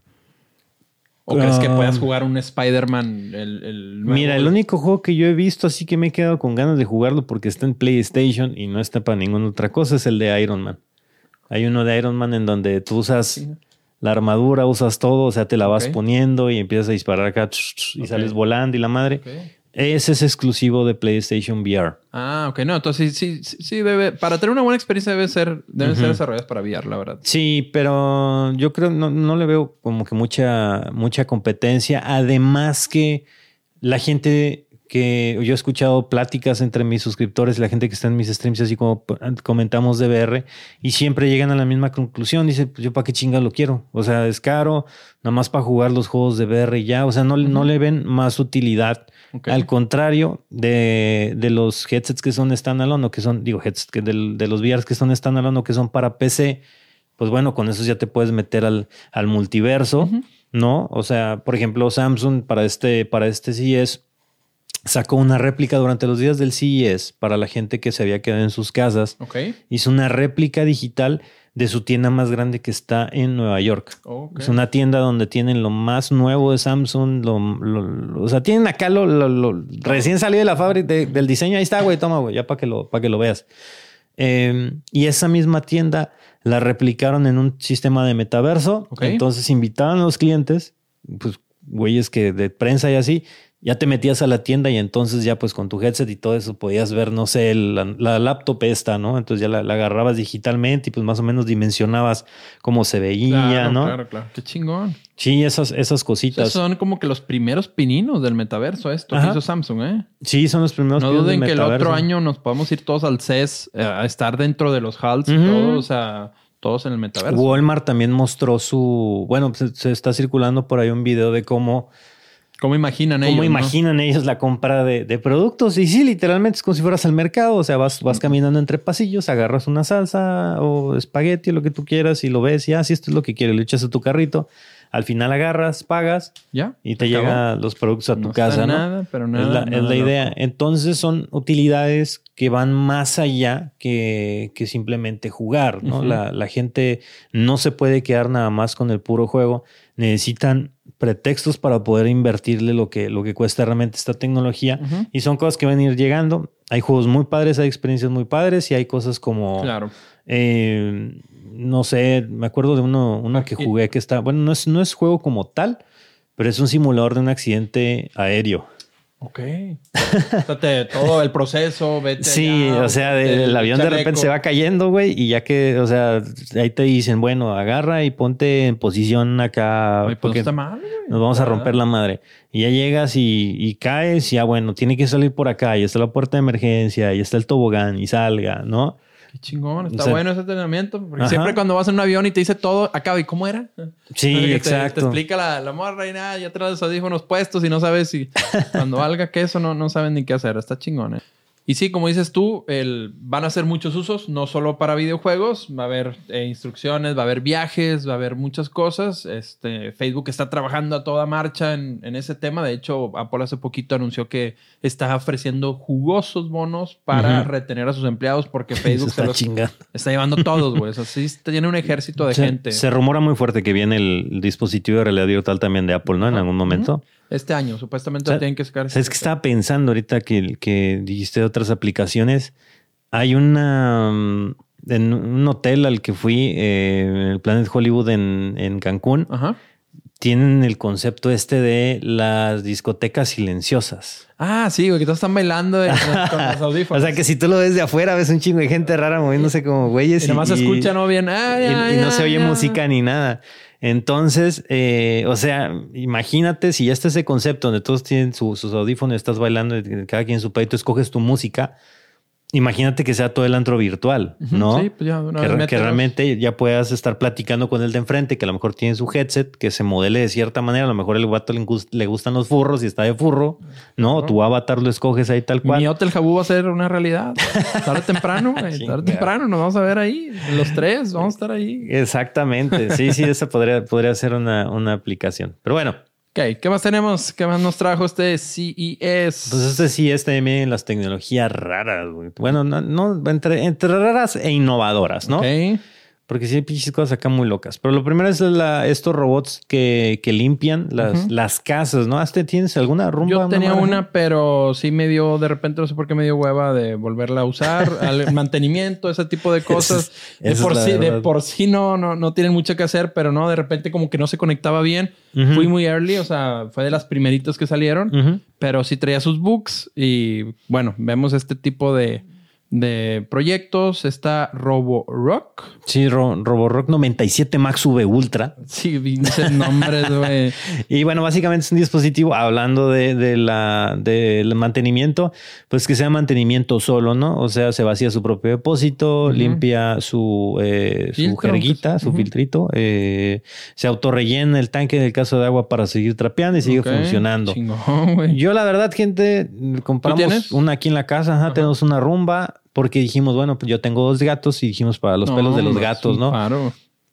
¿O crees que puedas ah. jugar un Spider-Man? El, Mira, el único juego que yo he visto así que me he quedado con ganas de jugarlo porque está en PlayStation y no está para ninguna otra cosa es el de Iron Man. Hay uno de Iron Man en donde tú usas la armadura, usas todo, o sea, te la vas poniendo y empiezas a disparar acá y sales volando y la madre. Ese es exclusivo de PlayStation VR. Ah, ok, no, entonces sí, sí, sí debe, para tener una buena experiencia debe ser, deben ser desarrolladas para VR, la verdad. Sí, pero yo creo, no, no le veo como que mucha, mucha competencia. Además que la gente que yo he escuchado pláticas entre mis suscriptores y la gente que está en mis streams, así como comentamos de VR, y siempre llegan a la misma conclusión. Dice, pues yo para qué chinga lo quiero. O sea, es caro, nada más para jugar los juegos de VR y ya. O sea, no, no le ven más utilidad. Al contrario de, de, los headsets que son standalone o que son, digo, headsets que de, los VRs que son standalone o que son para PC, pues bueno, con eso ya te puedes meter al, al multiverso, ¿no? O sea, por ejemplo, Samsung para este, para este CES sacó una réplica durante los días del CES para la gente que se había quedado en sus casas. Hizo una réplica digital de su tienda más grande que está en Nueva York. Es una tienda donde tienen lo más nuevo de Samsung. o sea, tienen acá lo, recién salido de la fábrica del diseño. Ahí está, güey, toma, güey, ya para que, lo, que lo veas. Em, y esa misma tienda la replicaron en un sistema de metaverso. Entonces invitaban a los clientes, pues güeyes que de prensa y así, ya te metías a la tienda y entonces ya pues con tu headset y todo eso podías ver, no sé, la, laptop esta, ¿no? Entonces ya la, agarrabas digitalmente y pues más o menos dimensionabas cómo se veía, ¿no? Claro, claro. Qué chingón. Sí, esas, esas cositas. son como que los primeros pininos del metaverso esto que hizo Samsung, ¿eh? Sí, son los primeros no duden que el otro año nos podamos ir todos al CES eh, a estar dentro de los halls y todo, o sea todos en el metaverso. Walmart también mostró su, bueno, se, está circulando por ahí un video de cómo ¿Cómo imaginan ellos? ¿Cómo imaginan ellos la compra de, productos? Y sí, literalmente es como si fueras al mercado. O sea, vas, vas caminando entre pasillos, agarras una salsa o espagueti o lo que tú quieras y lo ves y así ah, esto es lo que quieres. Le echas a tu carrito. Al final agarras, pagas ¿Ya? y te llegan los productos a tu casa. ¿no? Nada, pero nada. Es la, idea. Entonces son utilidades que van más allá que, que simplemente jugar. ¿no? la, la gente no se puede quedar nada más con el puro juego. Necesitan pretextos para poder invertirle lo que, lo que cuesta realmente esta tecnología. Y son cosas que van a ir llegando. Hay juegos muy padres, hay experiencias muy padres y hay cosas como... Claro. Eh, no sé, me acuerdo de uno, uno que jugué que está... Bueno, no es, no es juego como tal, pero es un simulador de un accidente aéreo. Ok. todo el proceso, vete. Sí, o sea, el, avión de repente se va cayendo, güey, y ya que, o sea, ahí te dicen, bueno, agarra y ponte en posición acá. Pues porque está mal, nos vamos a romper la madre. Y ya llegas y, caes, y ya bueno, tiene que salir por acá, y está la puerta de emergencia, y está el tobogán, y salga, ¿no? Qué chingón, está bueno ese entrenamiento. Porque siempre cuando vas en un avión y te dice todo, acaba, ¿y cómo era? Sí, exacto. Te, explica la, la morra y nada, ya traes los audífonos puestos y no sabes si *laughs* cuando valga queso no, no saben ni qué hacer. Está chingón, ¿eh? Y sí, como dices tú, el, van a ser muchos usos, no solo para videojuegos, va a haber eh, instrucciones, va a haber viajes, va a haber muchas cosas. Este, Facebook está trabajando a toda marcha en, en ese tema. De hecho, Apple hace poquito anunció que está ofreciendo jugosos bonos para retener a sus empleados porque *laughs* Facebook se, está, está llevando todos, güey. Así tiene un ejército de gente. Se rumora muy fuerte que viene el dispositivo de realidad virtual también de Apple, ¿no? En algún momento. Este año, supuestamente tienen que sacar. Es que estaba pensando ahorita que, que dijiste de otras aplicaciones. Hay una. Mm, en un hotel al que fui, eh, en el Planet Hollywood en, en Cancún, tienen el concepto este de las discotecas silenciosas. Ah, sí, güey, que todos están bailando con los *laughs* audífonos. o sea, que si tú lo ves de afuera, ves un chingo de gente rara moviéndose como güeyes. Y, y se escucha, ¿no? Bien. Ah, y, no se oye música ni nada. Entonces, eh, o sea, imagínate si ya está ese concepto donde todos tienen sus audífonos, estás bailando, cada quien en su tú escoges tu música Imagínate que sea todo el antro virtual, ¿no? Sí, pues ya, que, que realmente ya puedas estar platicando con el de enfrente, que a lo mejor tiene su headset, que se modele de cierta manera. A lo mejor el vato le, gustan los furros y está de furro, ¿no? Tu avatar lo escoges ahí tal cual. Mi Hotel Jabú va a ser una realidad. Tarde temprano, *laughs* Tarde temprano nos vamos a ver ahí. Los tres, vamos a estar ahí. Exactamente. Sí, sí, esa podría, podría ser una, una aplicación. Pero bueno, ¿qué más tenemos? ¿Qué más nos trajo este CES? Pues este CES también las tecnologías raras. Bueno, no, entre, entre, raras e innovadoras, ¿no? Ok. Porque sí hay pinches cosas acá muy locas. Pero lo primero es la, estos robots que, que limpian las, las casas, ¿no? ¿Hasta tienes alguna rumba? Yo tenía una, pero sí me dio, de repente, no sé por qué me dio hueva de volverla a usar. *laughs* al mantenimiento, ese tipo de cosas. de, por sí, de por sí no, no, no tienen mucho que hacer, pero no, de repente como que no se conectaba bien. Fui muy early, o sea, fue de las primeritas que salieron, pero sí traía sus bugs y bueno, vemos este tipo de de proyectos. Está Roborock. Sí, Roborock 97 Max V Ultra. Sí, ese nombre, *laughs* güey. y bueno, básicamente es un dispositivo, hablando de, la, del mantenimiento, pues que sea mantenimiento solo, ¿no? O sea, se vacía su propio depósito, limpia su, eh, su jerguita, su filtrito, eh, se autorrellena el tanque en el caso de agua para seguir trapeando y sigue funcionando. Yo, la verdad, gente, compramos una aquí en la casa, tenemos una rumba porque dijimos, bueno, pues yo tengo dos gatos y dijimos para los pelos de los gatos, ¿no? Claro.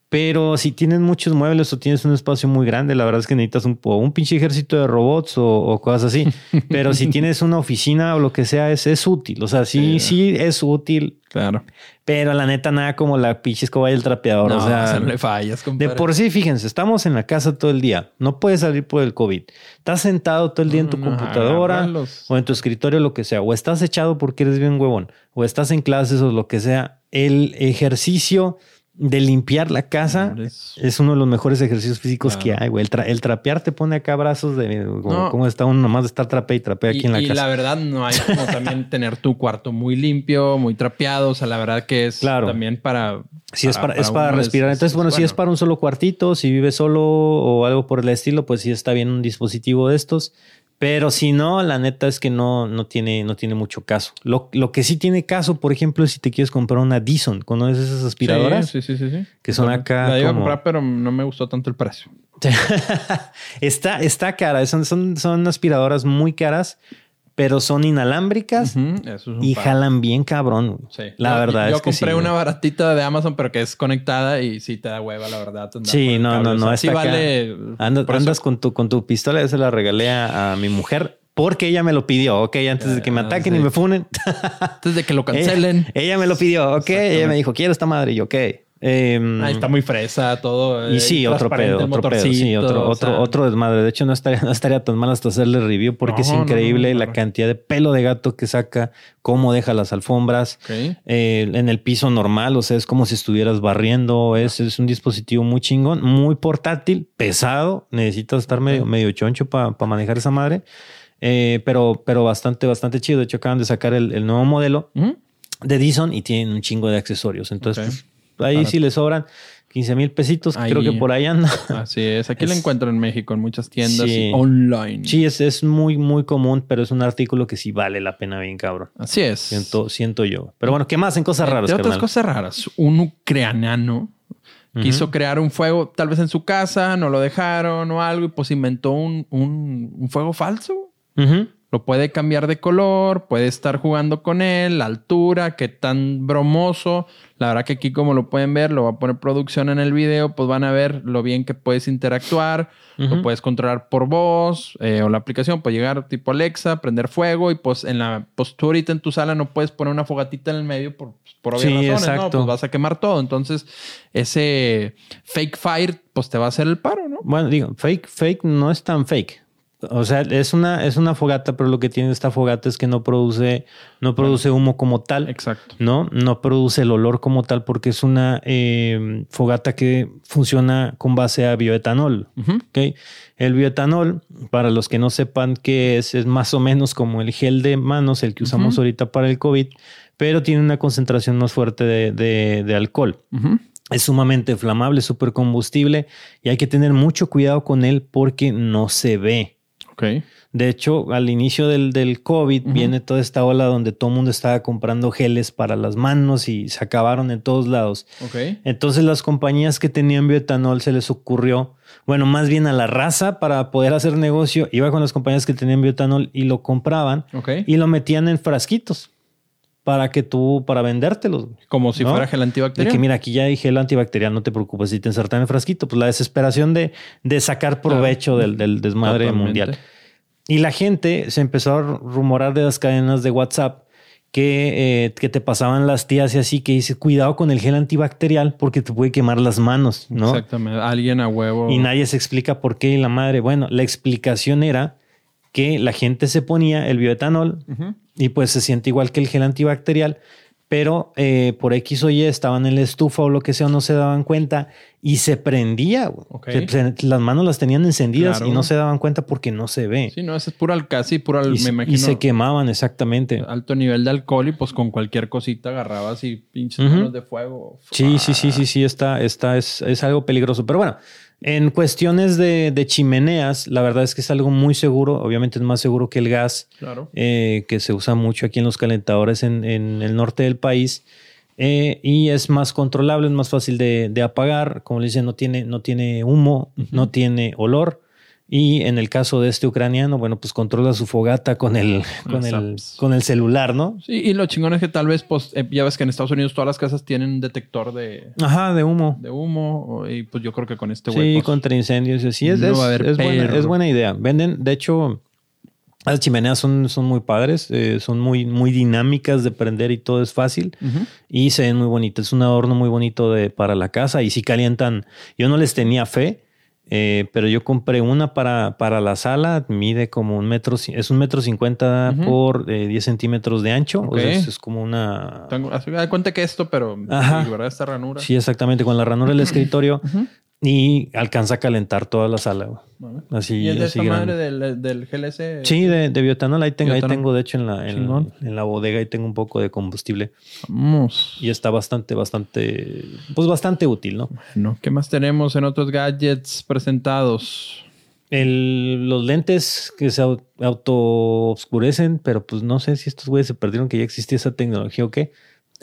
Pero si tienes muchos muebles o tienes un espacio muy grande, la verdad es que necesitas un, un pinche ejército de robots o, cosas así. *laughs* Pero si tienes una oficina o lo que sea, es, es útil. O sea, sí, sí, es útil. Claro. Pero la neta, nada como la pinche escoba y el trapeador. o sea, no le fallas, De por sí, fíjense, estamos en la casa todo el día. No puedes salir por el COVID. Estás sentado todo el día en tu computadora o en tu escritorio, lo que sea. O estás echado porque eres bien huevón. O estás en clases o lo que sea. El ejercicio de limpiar la casa es uno de los mejores ejercicios físicos que hay, güey. El, trapear te pone acá brazos de como, está uno nomás de estar trape y trapea aquí en la casa. Y la verdad, no hay como *laughs* también tener tu cuarto muy limpio, muy trapeado. O sea, la verdad que es también para. Sí, es para, es para respirar. Entonces, bueno, si es para un solo cuartito, si vives solo o algo por el estilo, pues sí está bien un dispositivo de estos. Pero si no, la neta es que no, no, tiene, no tiene mucho caso. Lo, lo, que sí tiene caso, por ejemplo, es si te quieres comprar una Dyson, ¿conoces esas aspiradoras? Sí, sí, sí, sí. Que son acá. La iba a comprar, pero no me gustó tanto el precio. *laughs* está, está cara. Son, son, son aspiradoras muy caras pero son inalámbricas y jalan bien cabrón. Sí. La verdad yo es que compré una baratita de Amazon, pero que es conectada y sí te da hueva, la verdad. Sí, no, no, no. sí vale. Andas, con, tu, con tu pistola, yo se la regalé a, mi mujer. Porque ella me lo pidió, ok, antes de que me ah, ataquen y me funen. antes de que lo *laughs* cancelen. Ella, me lo pidió, ok. Ella me dijo, quiero esta madre. Y yo, ok. Ahí está muy fresa todo. Y sí, otro pedo, otro pedo. Sí, otro, otro, otro desmadre. De hecho, no estaría, *laughs* no estaría tan mal hasta hacerle review porque es increíble la cantidad de pelo de gato que saca, cómo deja las alfombras eh, en el piso normal. O sea, es como si estuvieras barriendo. Es, es un dispositivo muy chingón, muy portátil, pesado. Necesitas estar medio, medio choncho para manejar esa madre. Eh, pero, pero bastante, bastante chido. De hecho, acaban de sacar el, nuevo modelo de Dyson y tienen un chingo de accesorios. Entonces, pues, ahí sí le sobran 15 mil pesitos, creo que por ahí anda. Así es, aquí lo encuentro en México, en muchas tiendas online. Sí, es, es muy, muy común, pero es un artículo que sí vale la pena bien, cabrón. Así es. Siento, siento yo. Pero bueno, ¿qué más en cosas raras? De otras cosas raras, un ucraniano quiso crear un fuego, tal vez en su casa, no lo dejaron o algo, y pues inventó un, un, fuego falso. Lo puede cambiar de color, puede estar jugando con él, la altura, qué tan bromoso. La verdad que aquí como lo pueden ver, lo va a poner producción en el video, pues van a ver lo bien que puedes interactuar, lo puedes controlar por voz eh, o la aplicación, puede llegar tipo Alexa, prender fuego y pues en la, pues tú ahorita en tu sala no puedes poner una fogatita en el medio por, por obvias razones, ¿no? Pues vas a quemar todo. Entonces ese fake fire pues te va a hacer el paro, ¿no? Bueno, digo, fake, fake no es tan fake. O sea, es una, es una fogata, pero lo que tiene esta fogata es que no produce, no produce humo como tal. Exacto. ¿no? No produce el olor como tal porque es una eh, fogata que funciona con base a bioetanol. El bioetanol, para los que no sepan qué es, es más o menos como el gel de manos, el que usamos ahorita para el COVID, pero tiene una concentración más fuerte de, alcohol. Es sumamente flamable, súper combustible y hay que tener mucho cuidado con él porque no se ve. De hecho, al inicio del, del COVID viene toda esta ola donde todo el mundo estaba comprando geles para las manos y se acabaron en todos lados. Entonces las compañías que tenían bioetanol se les ocurrió, bueno, más bien a la raza para poder hacer negocio, iba con las compañías que tenían bioetanol y lo compraban y lo metían en frasquitos para que tú, para vendértelos. Como si fuera gel antibacterial. De que mira, aquí ya hay gel antibacterial, no te preocupes si te insertan en el frasquito. Pues la desesperación de, de sacar provecho del, del, desmadre mundial. Y la gente se empezó a rumorar de las cadenas de WhatsApp que, eh, que, te pasaban las tías y así, que dice, cuidado con el gel antibacterial porque te puede quemar las manos, ¿no? Exactamente. Alguien a huevo. Y nadie se explica por qué. Y la madre, bueno, la explicación era que la gente se ponía el bioetanol y pues se siente igual que el gel antibacterial, pero eh, por X o Y estaban en la estufa o lo que sea, no se daban cuenta y se prendía. las manos las tenían encendidas y no se daban cuenta porque no se ve. Sí, no, eso es pura casi pura, y, me imagino. Y se quemaban, exactamente. Alto nivel de alcohol y pues con cualquier cosita agarrabas y pinches manos de fuego. Sí, sí, sí, sí, sí, está, está, es, es algo peligroso. Pero bueno, en cuestiones de, chimeneas, la verdad es que es algo muy seguro. Obviamente es más seguro que el gas, eh, que se usa mucho aquí en los calentadores en, el norte del país. Eh, y es más controlable, es más fácil de, apagar. Como le dicen, no tiene, no tiene humo, no tiene olor. Y en el caso de este ucraniano, bueno, pues controla su fogata con el, con el, con el celular, ¿no? Sí, y lo chingón es que tal vez, pues, eh, ya ves que en Estados Unidos todas las casas tienen un detector de... Ajá, de humo. De humo. Y pues yo creo que con este Sí, pues, contra incendios. Sí, es, es, buena, es, buena, idea. Venden, de hecho, las chimeneas son, son muy padres, eh, son muy, muy dinámicas de prender y todo es fácil. Y se ven muy bonitas. Es un adorno muy bonito de, para la casa y si calientan. Yo no les tenía fe eh, pero yo compré una para, para la sala, mide como un metro, es un metro cincuenta por eh, 10 centímetros de ancho. O sea, es, como una. Tengo, cuenta que esto, pero ¿verdad? Esta ranura. Sí, exactamente, con la ranura del *clears throat* escritorio y alcanza a calentar toda la sala. Así, ¿Y es de esta madre del, del, GLS? Sí, de, de biotanol. Ahí tengo, ahí tengo, de hecho, en la, en, la bodega, ahí tengo un poco de combustible. Vamos. Y está bastante, bastante, pues bastante útil, ¿no? Bueno, ¿qué más tenemos en otros gadgets presentados? El, los lentes que se auto oscurecen, pero pues no sé si estos güeyes se perdieron que ya existía esa tecnología o qué.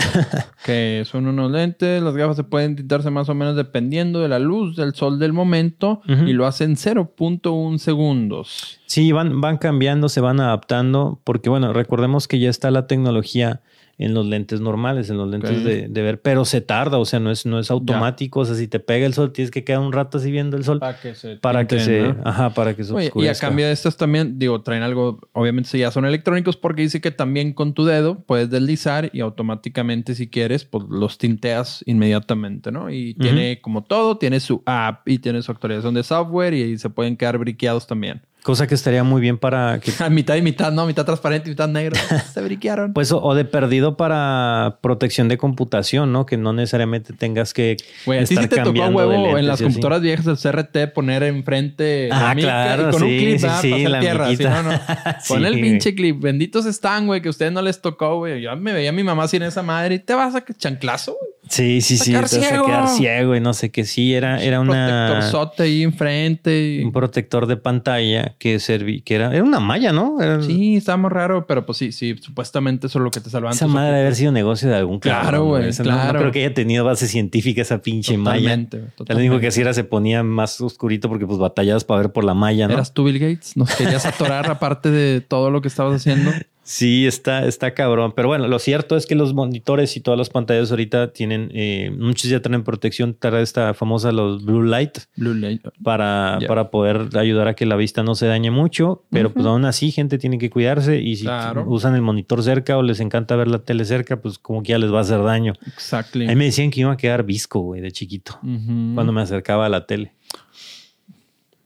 *laughs* que son unos lentes, las gafas se pueden tintarse más o menos dependiendo de la luz del sol del momento y lo hacen 0.1 segundos. Sí, van, van cambiando, se van adaptando, porque bueno, recordemos que ya está la tecnología en los lentes normales, en los lentes de, ver, pero se tarda, o sea, no es, no es automático, o sea, si te pega el sol, tienes que quedar un rato así viendo el sol para que se, para que se ajá, para que se Y a cambio de estos también, digo, traen algo, obviamente ya son electrónicos porque dice que también con tu dedo puedes deslizar y automáticamente si quieres, pues los tinteas inmediatamente, ¿no? Y tiene como todo, tiene su app y tiene su actualización de software y se pueden quedar briqueados también. Cosa que estaría muy bien para que... *laughs* mitad y mitad, ¿no? Mitad transparente y mitad negro. Se briquearon. *laughs* Pues o, de perdido para protección de computación, ¿no? Que no necesariamente tengas que Güey, a ti sí te tocó huevo en las computadoras viejas del CRT poner enfrente ah, claro, con un clip sí, sí, la tierra. no, no. *laughs* Pon el pinche clip. Benditos están, güey, que a ustedes no les tocó, güey. Yo me veía a mi mamá sin esa madre y te vas a chanclazo, güey. Sí, sí, sí. Te vas a quedar ciego y no sé qué. Sí, era, era una. Protector sote ahí enfrente. Un protector de pantalla que servía, que era, era una malla, ¿no? Sí, estaba muy raro, pero pues sí, sí, supuestamente eso es lo que te salvaba. Esa madre debe haber sido negocio de algún Claro, güey. Claro. No, creo que haya tenido base científica esa pinche malla. Totalmente. Lo único que hacía era se ponía más oscurito porque pues batallabas para ver por la malla, ¿no? Eras tú, Bill Gates. Nos querías atorar aparte de todo lo que estabas haciendo. *laughs* Sí, está, está cabrón. Pero bueno, lo cierto es que los monitores y todas las pantallas ahorita tienen, eh, muchos ya tienen protección para esta famosa los blue light. Blue light. Para, para poder ayudar a que la vista no se dañe mucho. Pero pues aún así, gente tiene que cuidarse. Y si usan el monitor cerca o les encanta ver la tele cerca, pues como que ya les va a hacer daño. Exacto. A mí me decían que iba a quedar visco, güey, de chiquito. Cuando me acercaba a la tele.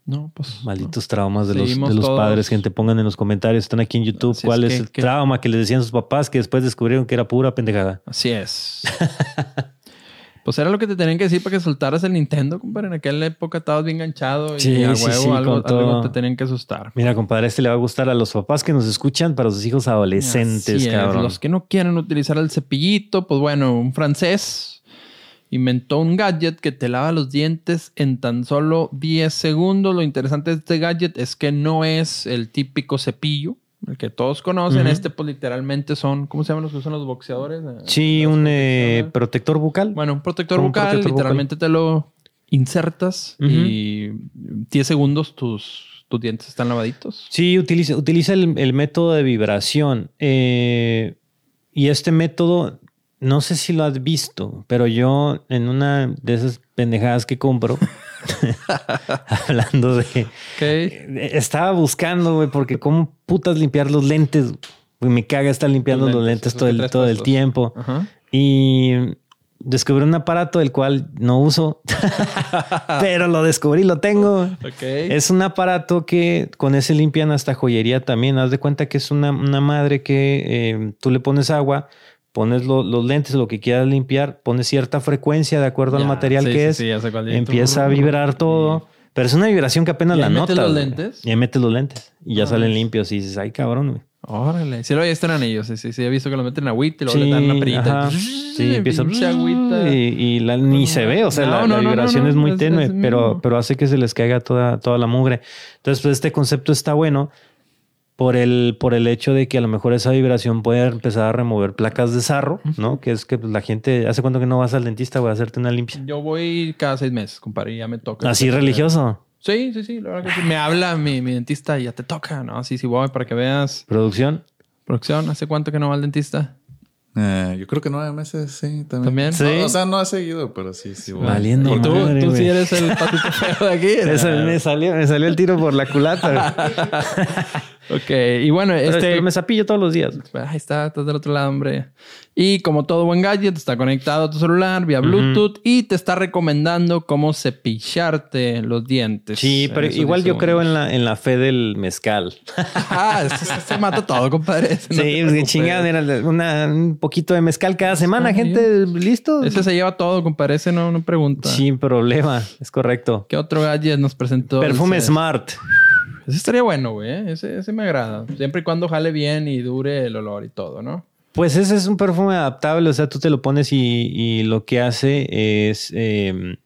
No, pues. Malditos traumas de los, de los padres. Gente, pongan en los comentarios. Están aquí en YouTube. ¿Cuál es, el trauma que les decían sus papás que después descubrieron que era pura pendejada? Así es. *laughs* pues era lo que te tenían que decir para que soltaras el Nintendo, compadre. En aquella época estabas bien enganchado y a huevo algo, te tenían que asustar. Mira, compadre, este le va a gustar a los papás que nos escuchan para sus hijos adolescentes, cabrón. Los que no quieren utilizar el cepillito, pues bueno, un francés inventó un gadget que te lava los dientes en tan solo 10 segundos. Lo interesante de este gadget es que no es el típico cepillo, el que todos conocen. Este, pues literalmente son, ¿cómo se llaman los que usan los boxeadores? Eh, sí, un eh, protector bucal. Bueno, un protector bucal, literalmente te lo insertas y 10 segundos tus, tus dientes están lavaditos. Sí, utiliza, utiliza el, método de vibración. Eh, y este método no sé si lo has visto, pero yo en una de esas pendejadas que compro, *laughs* hablando de... Estaba buscando, güey, porque cómo putas limpiar los lentes. me caga estar limpiando los lentes, todo, el, todo el tiempo. Y descubrí un aparato del cual no uso, *laughs* pero lo descubrí, lo tengo. Es un aparato que con ese limpian hasta joyería también. Haz de cuenta que es una, madre que eh, tú le pones agua pones los lentes, lo que quieras limpiar, pones cierta frecuencia de acuerdo al material que es, empieza a vibrar todo, pero es una vibración que apenas la notas. los lentes? Y metes los lentes y ya salen limpios y dices, ay cabrón, güey. Órale. Sí, lo están ellos. Sí, sí, sí. He visto que lo meten en agüita y luego le dan una perita. Sí, empieza agüita. Y, ni se ve. O sea, la, vibración es muy tenue, pero, pero hace que se les caiga toda, toda la mugre. Entonces, pues este concepto está bueno por el, por el hecho de que a lo mejor esa vibración puede empezar a remover placas de sarro, ¿no? Que es que pues, la gente, ¿hace cuánto que no vas al dentista voy a hacerte una limpia? Yo voy cada seis meses, compadre, ya me toca. ¿Así religioso? Sí, sí, sí, la verdad que sí. Me habla mi, mi dentista y ya te toca, ¿no? Sí, sí, voy para que veas. ¿Producción? ¿Producción? ¿Hace cuánto que no va al dentista? Eh, yo creo que nueve meses, sí, también. ¿También? o sea, no ha seguido, pero sí, sí. Valiendo ¿Y tú, tú sí eres el patito feo de aquí. *laughs* me, salió, me salió el tiro por la culata. *laughs* ok, y bueno, este... me zapillo todos los días. Ahí está, estás del otro lado, hombre. Y como todo buen gadget, está conectado a tu celular vía Bluetooth y te está recomendando cómo cepillarte los dientes. Sí, pero igual yo creo en la, en la fe del mezcal. ah, se mata todo, compadre. *laughs* sí, pues chingada, una, un poquito de mezcal cada semana, gente, listo. Ese se lleva todo, compadre, ese no, no pregunta. Sin problema, es correcto. ¿Qué otro gadget nos presentó? Perfume Smart. Ese estaría bueno, güey. ¿eh? Ese, ese me agrada. Siempre y cuando jale bien y dure el olor y todo, ¿no? Pues ese es un perfume adaptable, o sea, tú te lo pones y, lo que hace es em,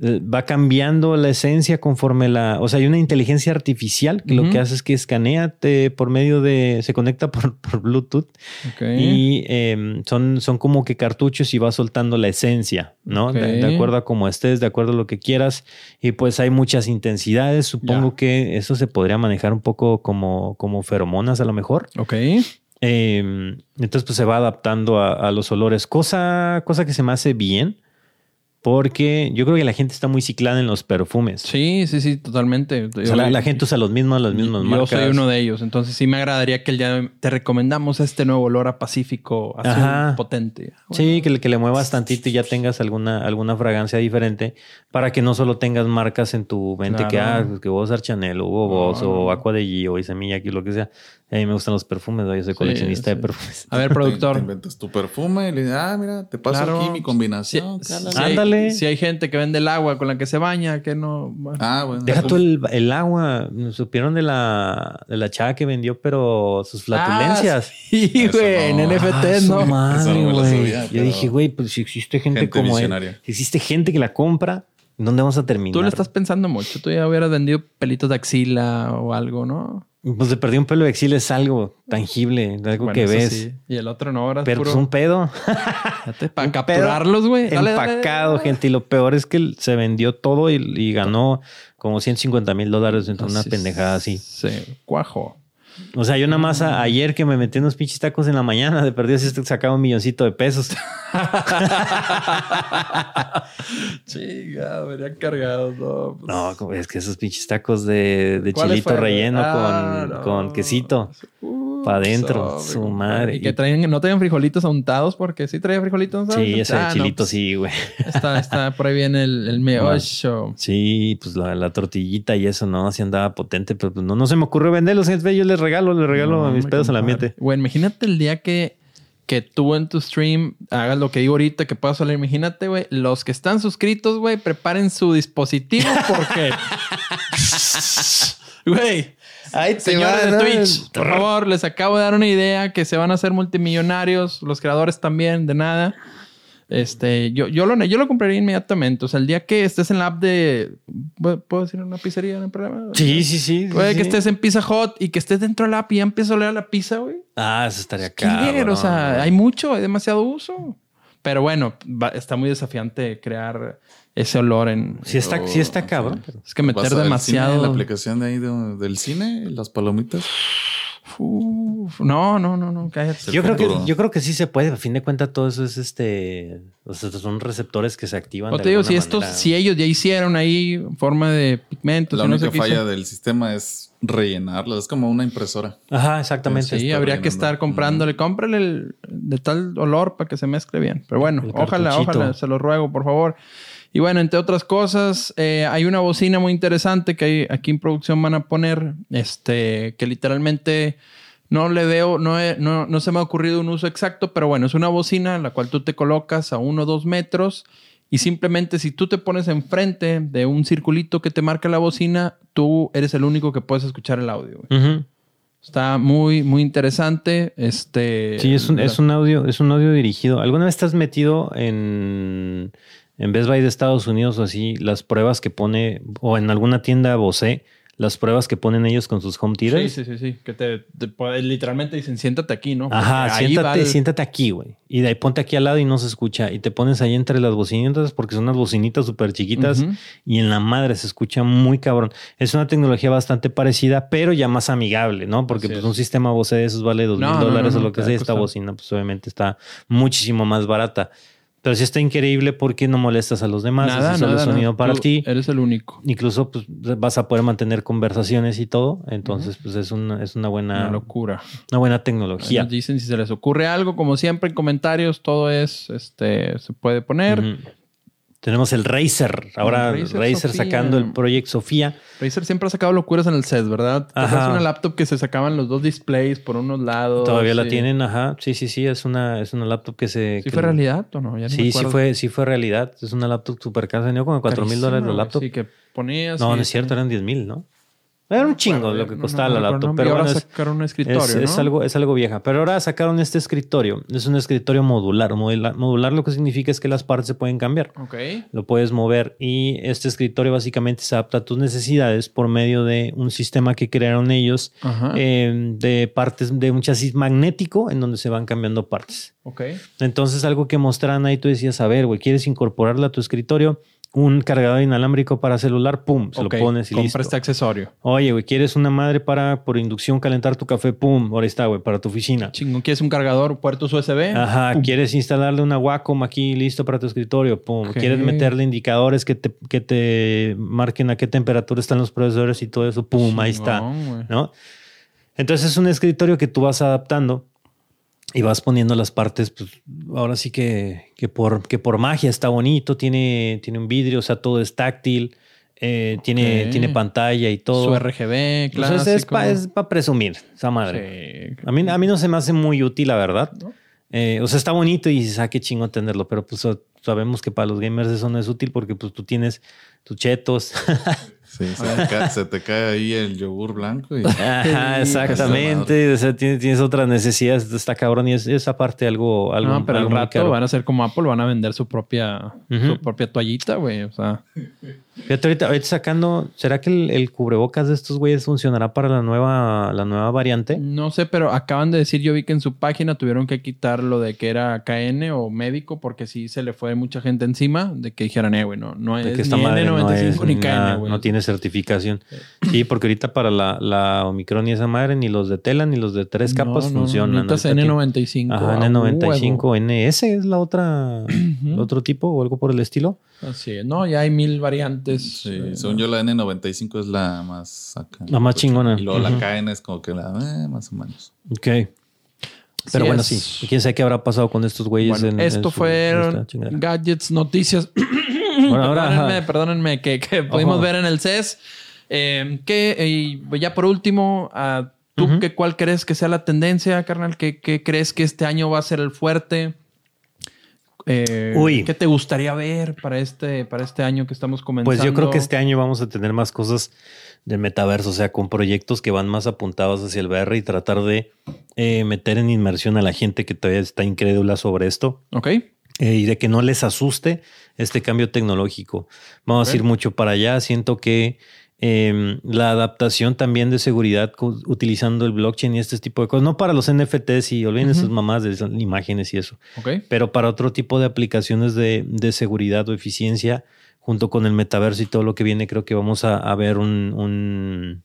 va cambiando la esencia conforme la, o sea, hay una inteligencia artificial que lo que hace es que escanea por medio de, se conecta por, *laughs* Bluetooth y em, son, son como que cartuchos y va soltando la esencia, ¿no? De, acuerdo a cómo estés, de acuerdo a lo que quieras y pues hay muchas intensidades, supongo que eso se podría manejar un poco como, como feromonas a lo mejor. Ok. Em, entonces, pues se va adaptando a, los olores, cosa, cosa que se me hace bien porque yo creo que la gente está muy ciclada en los perfumes. Sí, sí, sí, totalmente. O sea, la, gente usa los mismos, los mismos marcas. Yo soy uno de ellos. Entonces sí me agradaría que el día te recomendamos este nuevo olor a Pacífico azul potente. Sí, que, que, le muevas tantito y ya tengas alguna, alguna fragancia diferente para que no solo tengas marcas en tu mente que, ah, pues que voy a usar Chanel o Vos o Aqua de Gio y Semilla, aquí lo que sea. A mí me gustan los perfumes, yo soy coleccionista de perfumes. A ver, productor. Te, inventas tu perfume y le dices, ah, mira, te paso aquí mi combinación. Ándale Ándale. Si hay gente que vende el agua con la que se baña, que no. Ah, bueno. Deja tú el, el agua. Supieron de la, de la chava que vendió, pero sus flatulencias. *laughs* Ah, sí, güey, en no. NFT, Ah, ¿no? madre, no lo Yo dije, güey, pues si existe gente, Gente como él, si existe gente que la compra, ¿dónde vamos a terminar? Tú le estás pensando mucho. Tú ya hubieras vendido pelitos de axila o algo, ¿no? Pues de perder un pelo de exilio es algo tangible, algo Bueno, que ves. sí. Y el otro no, ahora es Pero puro... pues un pedo. *laughs* Para capturarlos, güey. Empacado, gente. Y lo peor es que se vendió todo y, y ganó como 150 mil dólares en una pendejada así. Sí, cuajo. O sea, yo nada más a- ayer que me metí unos pinches tacos en la mañana, de perdido si sacaba un milloncito de pesos. *laughs* Chiga, venían cargados, no. pues. No, es que esos pinches tacos de, de ¿Cuáles chilito relleno Ah, con, no. con quesito. Uh, Pa' adentro, su madre. Y que traían, no traían frijolitos untados porque sí traía frijolitos untados. Sí, ese Ah, de no, chilito pues, sí, güey. Está, está *laughs* por ahí viene el, el meollo. Sí, pues la, la tortillita y eso, ¿no? Así andaba potente, pero pues no, no se me ocurrió venderlos. Yo les regalo, les regalo No, a mis pedos al ambiente. Güey, imagínate el día que, que tú en tu stream hagas lo que digo ahorita, que puedas salir. Imagínate, güey, los que están suscritos, güey, preparen su dispositivo porque. *laughs* Güey. Ay, Señores de Twitch, por favor, les acabo de dar una idea que se van a hacer multimillonarios, los creadores también, de nada. Este, yo, yo, lo, yo lo compraría inmediatamente. O sea, el día que estés en la app de. ¿Puedo decir una pizzería? ¿No hay problema? Sí, sí, sí. sí, Puede que sí. estés en Pizza Hut y que estés dentro de la app y ya empieza a oler a la pizza, güey. Ah, eso estaría Killer, caro. o sea, hay mucho, hay demasiado uso. Pero bueno, va- está muy desafiante crear ese olor en. Sí está, sí está Sí. cabrón. Es que meter demasiado. cine, la aplicación de ahí de- del cine, las palomitas. Uf, no, no, no, no, cállate. Yo creo, que, yo creo que sí se puede. A fin de cuentas, todo eso es este. O sea, son receptores que se activan. O de te digo, si estos, manera. si ellos ya hicieron ahí forma de pigmentos, La no única sé qué falla hizo. del sistema es rellenarlo. Es como una impresora. Ajá, exactamente. Sí, habría que estar comprándole, cómprale el, de tal olor para que se mezcle bien. Pero bueno, El ojalá, cartuchito. ojalá, se lo ruego, por favor. Y bueno, entre otras cosas, eh, hay una bocina muy interesante que hay- aquí en producción van a poner, este, que literalmente no le veo, no, he- no, no se me ha ocurrido un uso exacto, pero bueno, es una bocina la cual tú te colocas a uno o dos metros y simplemente si tú te pones enfrente de un circulito que te marca la bocina, tú eres el único que puedes escuchar el audio. güey. Está muy, muy interesante. Este. Sí, es un, es un audio, es un audio dirigido. ¿Alguna vez estás metido en, en Best Buy de Estados Unidos o así, las pruebas que pone, o en alguna tienda Bose, las pruebas que ponen ellos con sus home Sí, theaters? sí, sí, sí. Que te, te puede- literalmente dicen, siéntate aquí, ¿no? Ajá, ahí siéntate, el- siéntate aquí, güey. Y de ahí ponte aquí al lado y no se escucha. Y te pones ahí entre las bocinitas porque son unas bocinitas súper chiquitas y en la madre se escucha muy cabrón. Es una tecnología bastante parecida, pero ya más amigable, ¿no? Porque Así pues, es. un sistema Bose de esos vale dos mil dólares o lo que sea. Esta bocina, pues obviamente está muchísimo más barata. Pero sí está increíble porque no molestas a los demás. Nada, es solo nada, sonido nada. para Tú ti. Eres el único. Incluso pues, vas a poder mantener conversaciones y todo. Entonces, pues es una, es una buena, Una locura. una buena Ahí tecnología. Nos dicen si se les ocurre algo, como siempre en comentarios, todo es, este, se puede poner. Ujú. Tenemos el Razer. Ahora El Razer, sacando el Project Sofía. Razer siempre ha sacado locuras en el set, ¿verdad? Ajá. haces una laptop que se sacaban los dos displays por unos lados. Todavía la tienen, ajá. Sí, sí, sí. Es una, es una laptop que se. ¿Sí que- fue realidad o no? Ya no me Sí, sí fue, sí fue realidad. Es una laptop super cara. Tenía como 4 mil dólares la laptop. Sí, que ponías. no, no es cierto, eran 10 mil, ¿no? Era un chingo lo que costaba no, la no, laptop. no, y pero ahora bueno, sacaron un escritorio, es, es algo, es algo vieja. Pero ahora sacaron este escritorio. Es un escritorio modular. Modular, modular lo que significa es que las partes se pueden cambiar. Ok. Lo puedes mover y este escritorio básicamente se adapta a tus necesidades por medio de un sistema que crearon ellos eh, de partes de un chasis magnético en donde se van cambiando partes. ok. Entonces algo que mostraron ahí tú decías, a ver, güey, ¿quieres incorporarle a tu escritorio un cargador inalámbrico para celular? Pum, se lo pones y Compra listo. este accesorio. Oye, güey, ¿quieres una madre para por inducción calentar tu café? Pum, ahora está, güey, para tu oficina. Chingón, ¿quieres un cargador, puertos USB? Ajá, Pum. ¿quieres instalarle una Wacom aquí listo para tu escritorio? Pum. ¿Quieres meterle indicadores que te, que te marquen a qué temperatura están los procesadores y todo eso? Pum, ahí está. ¿No? Entonces es un escritorio que tú vas adaptando y vas poniendo las partes, pues ahora sí que, que, por, que por magia está bonito, tiene, tiene un vidrio, o sea, todo es táctil, eh, tiene, tiene pantalla y todo. Su RGB, Pues clásico. es para presumir esa madre. Sí. A mí, a mí no se me hace muy útil, la verdad. ¿No? Eh, o sea, está bonito y dices, ah, qué chingo tenerlo, pero pues sabemos que para los gamers eso no es útil porque pues tú tienes tus chetos. *laughs* Sí, *laughs* se, te cae, ahí el yogur blanco. Y... Ajá, exactamente. O sea, tienes, otras necesidades. Está cabrón y es esa parte algo. algo no, pero al rato van a ser como Apple, van a vender su propia, su propia toallita, güey. O sea. Fíjate, ahorita, ahorita, sacando, ¿será que el, cubrebocas de estos güeyes funcionará para la nueva, la nueva variante? No sé, pero acaban de decir, yo vi que en su página tuvieron que quitar lo de que era KN o médico, porque sí se le fue mucha gente encima de que dijeran, eh, güey, no, no es ni N95 ni KN, güey. No tiene certificación. Sí, porque ahorita para la, la Omicron y esa madre, ni los de tela ni los de tres capas funcionan. No, N95. Ajá, N95, NS es la otra, otro tipo o algo por el estilo. Así es, no, ya hay mil variantes. Sí, según yo la N95 es la más La más chingona. Y luego la KN es como que la eh, más o menos. Ok. Pero bueno, sí. ¿Quién sabe qué habrá pasado con estos güeyes? en, esto fueron gadgets, noticias. *coughs* Bueno, ahora, perdónenme, perdónenme, que, pudimos ver en el CES. Eh, que ya por último, uh, ¿tú cuál crees que sea la tendencia, carnal? ¿Qué, ¿Qué crees que este año va a ser el fuerte? Eh, ¿Qué te gustaría ver para este, para este año que estamos comenzando? Pues yo creo que este año vamos a tener más cosas de metaverso, o sea, con proyectos que van más apuntados hacia el VR y tratar de eh, meter en inmersión a la gente que todavía está incrédula sobre esto. Ok. Eh, y de que no les asuste este cambio tecnológico. Vamos a ir mucho para allá. Siento que Em, la adaptación también de seguridad utilizando el blockchain y este tipo de cosas. No para los NFTs y olviden esas mamás de imágenes y eso. Pero para otro tipo de aplicaciones de, seguridad o eficiencia, junto con el metaverso y todo lo que viene, creo que vamos a, ver un,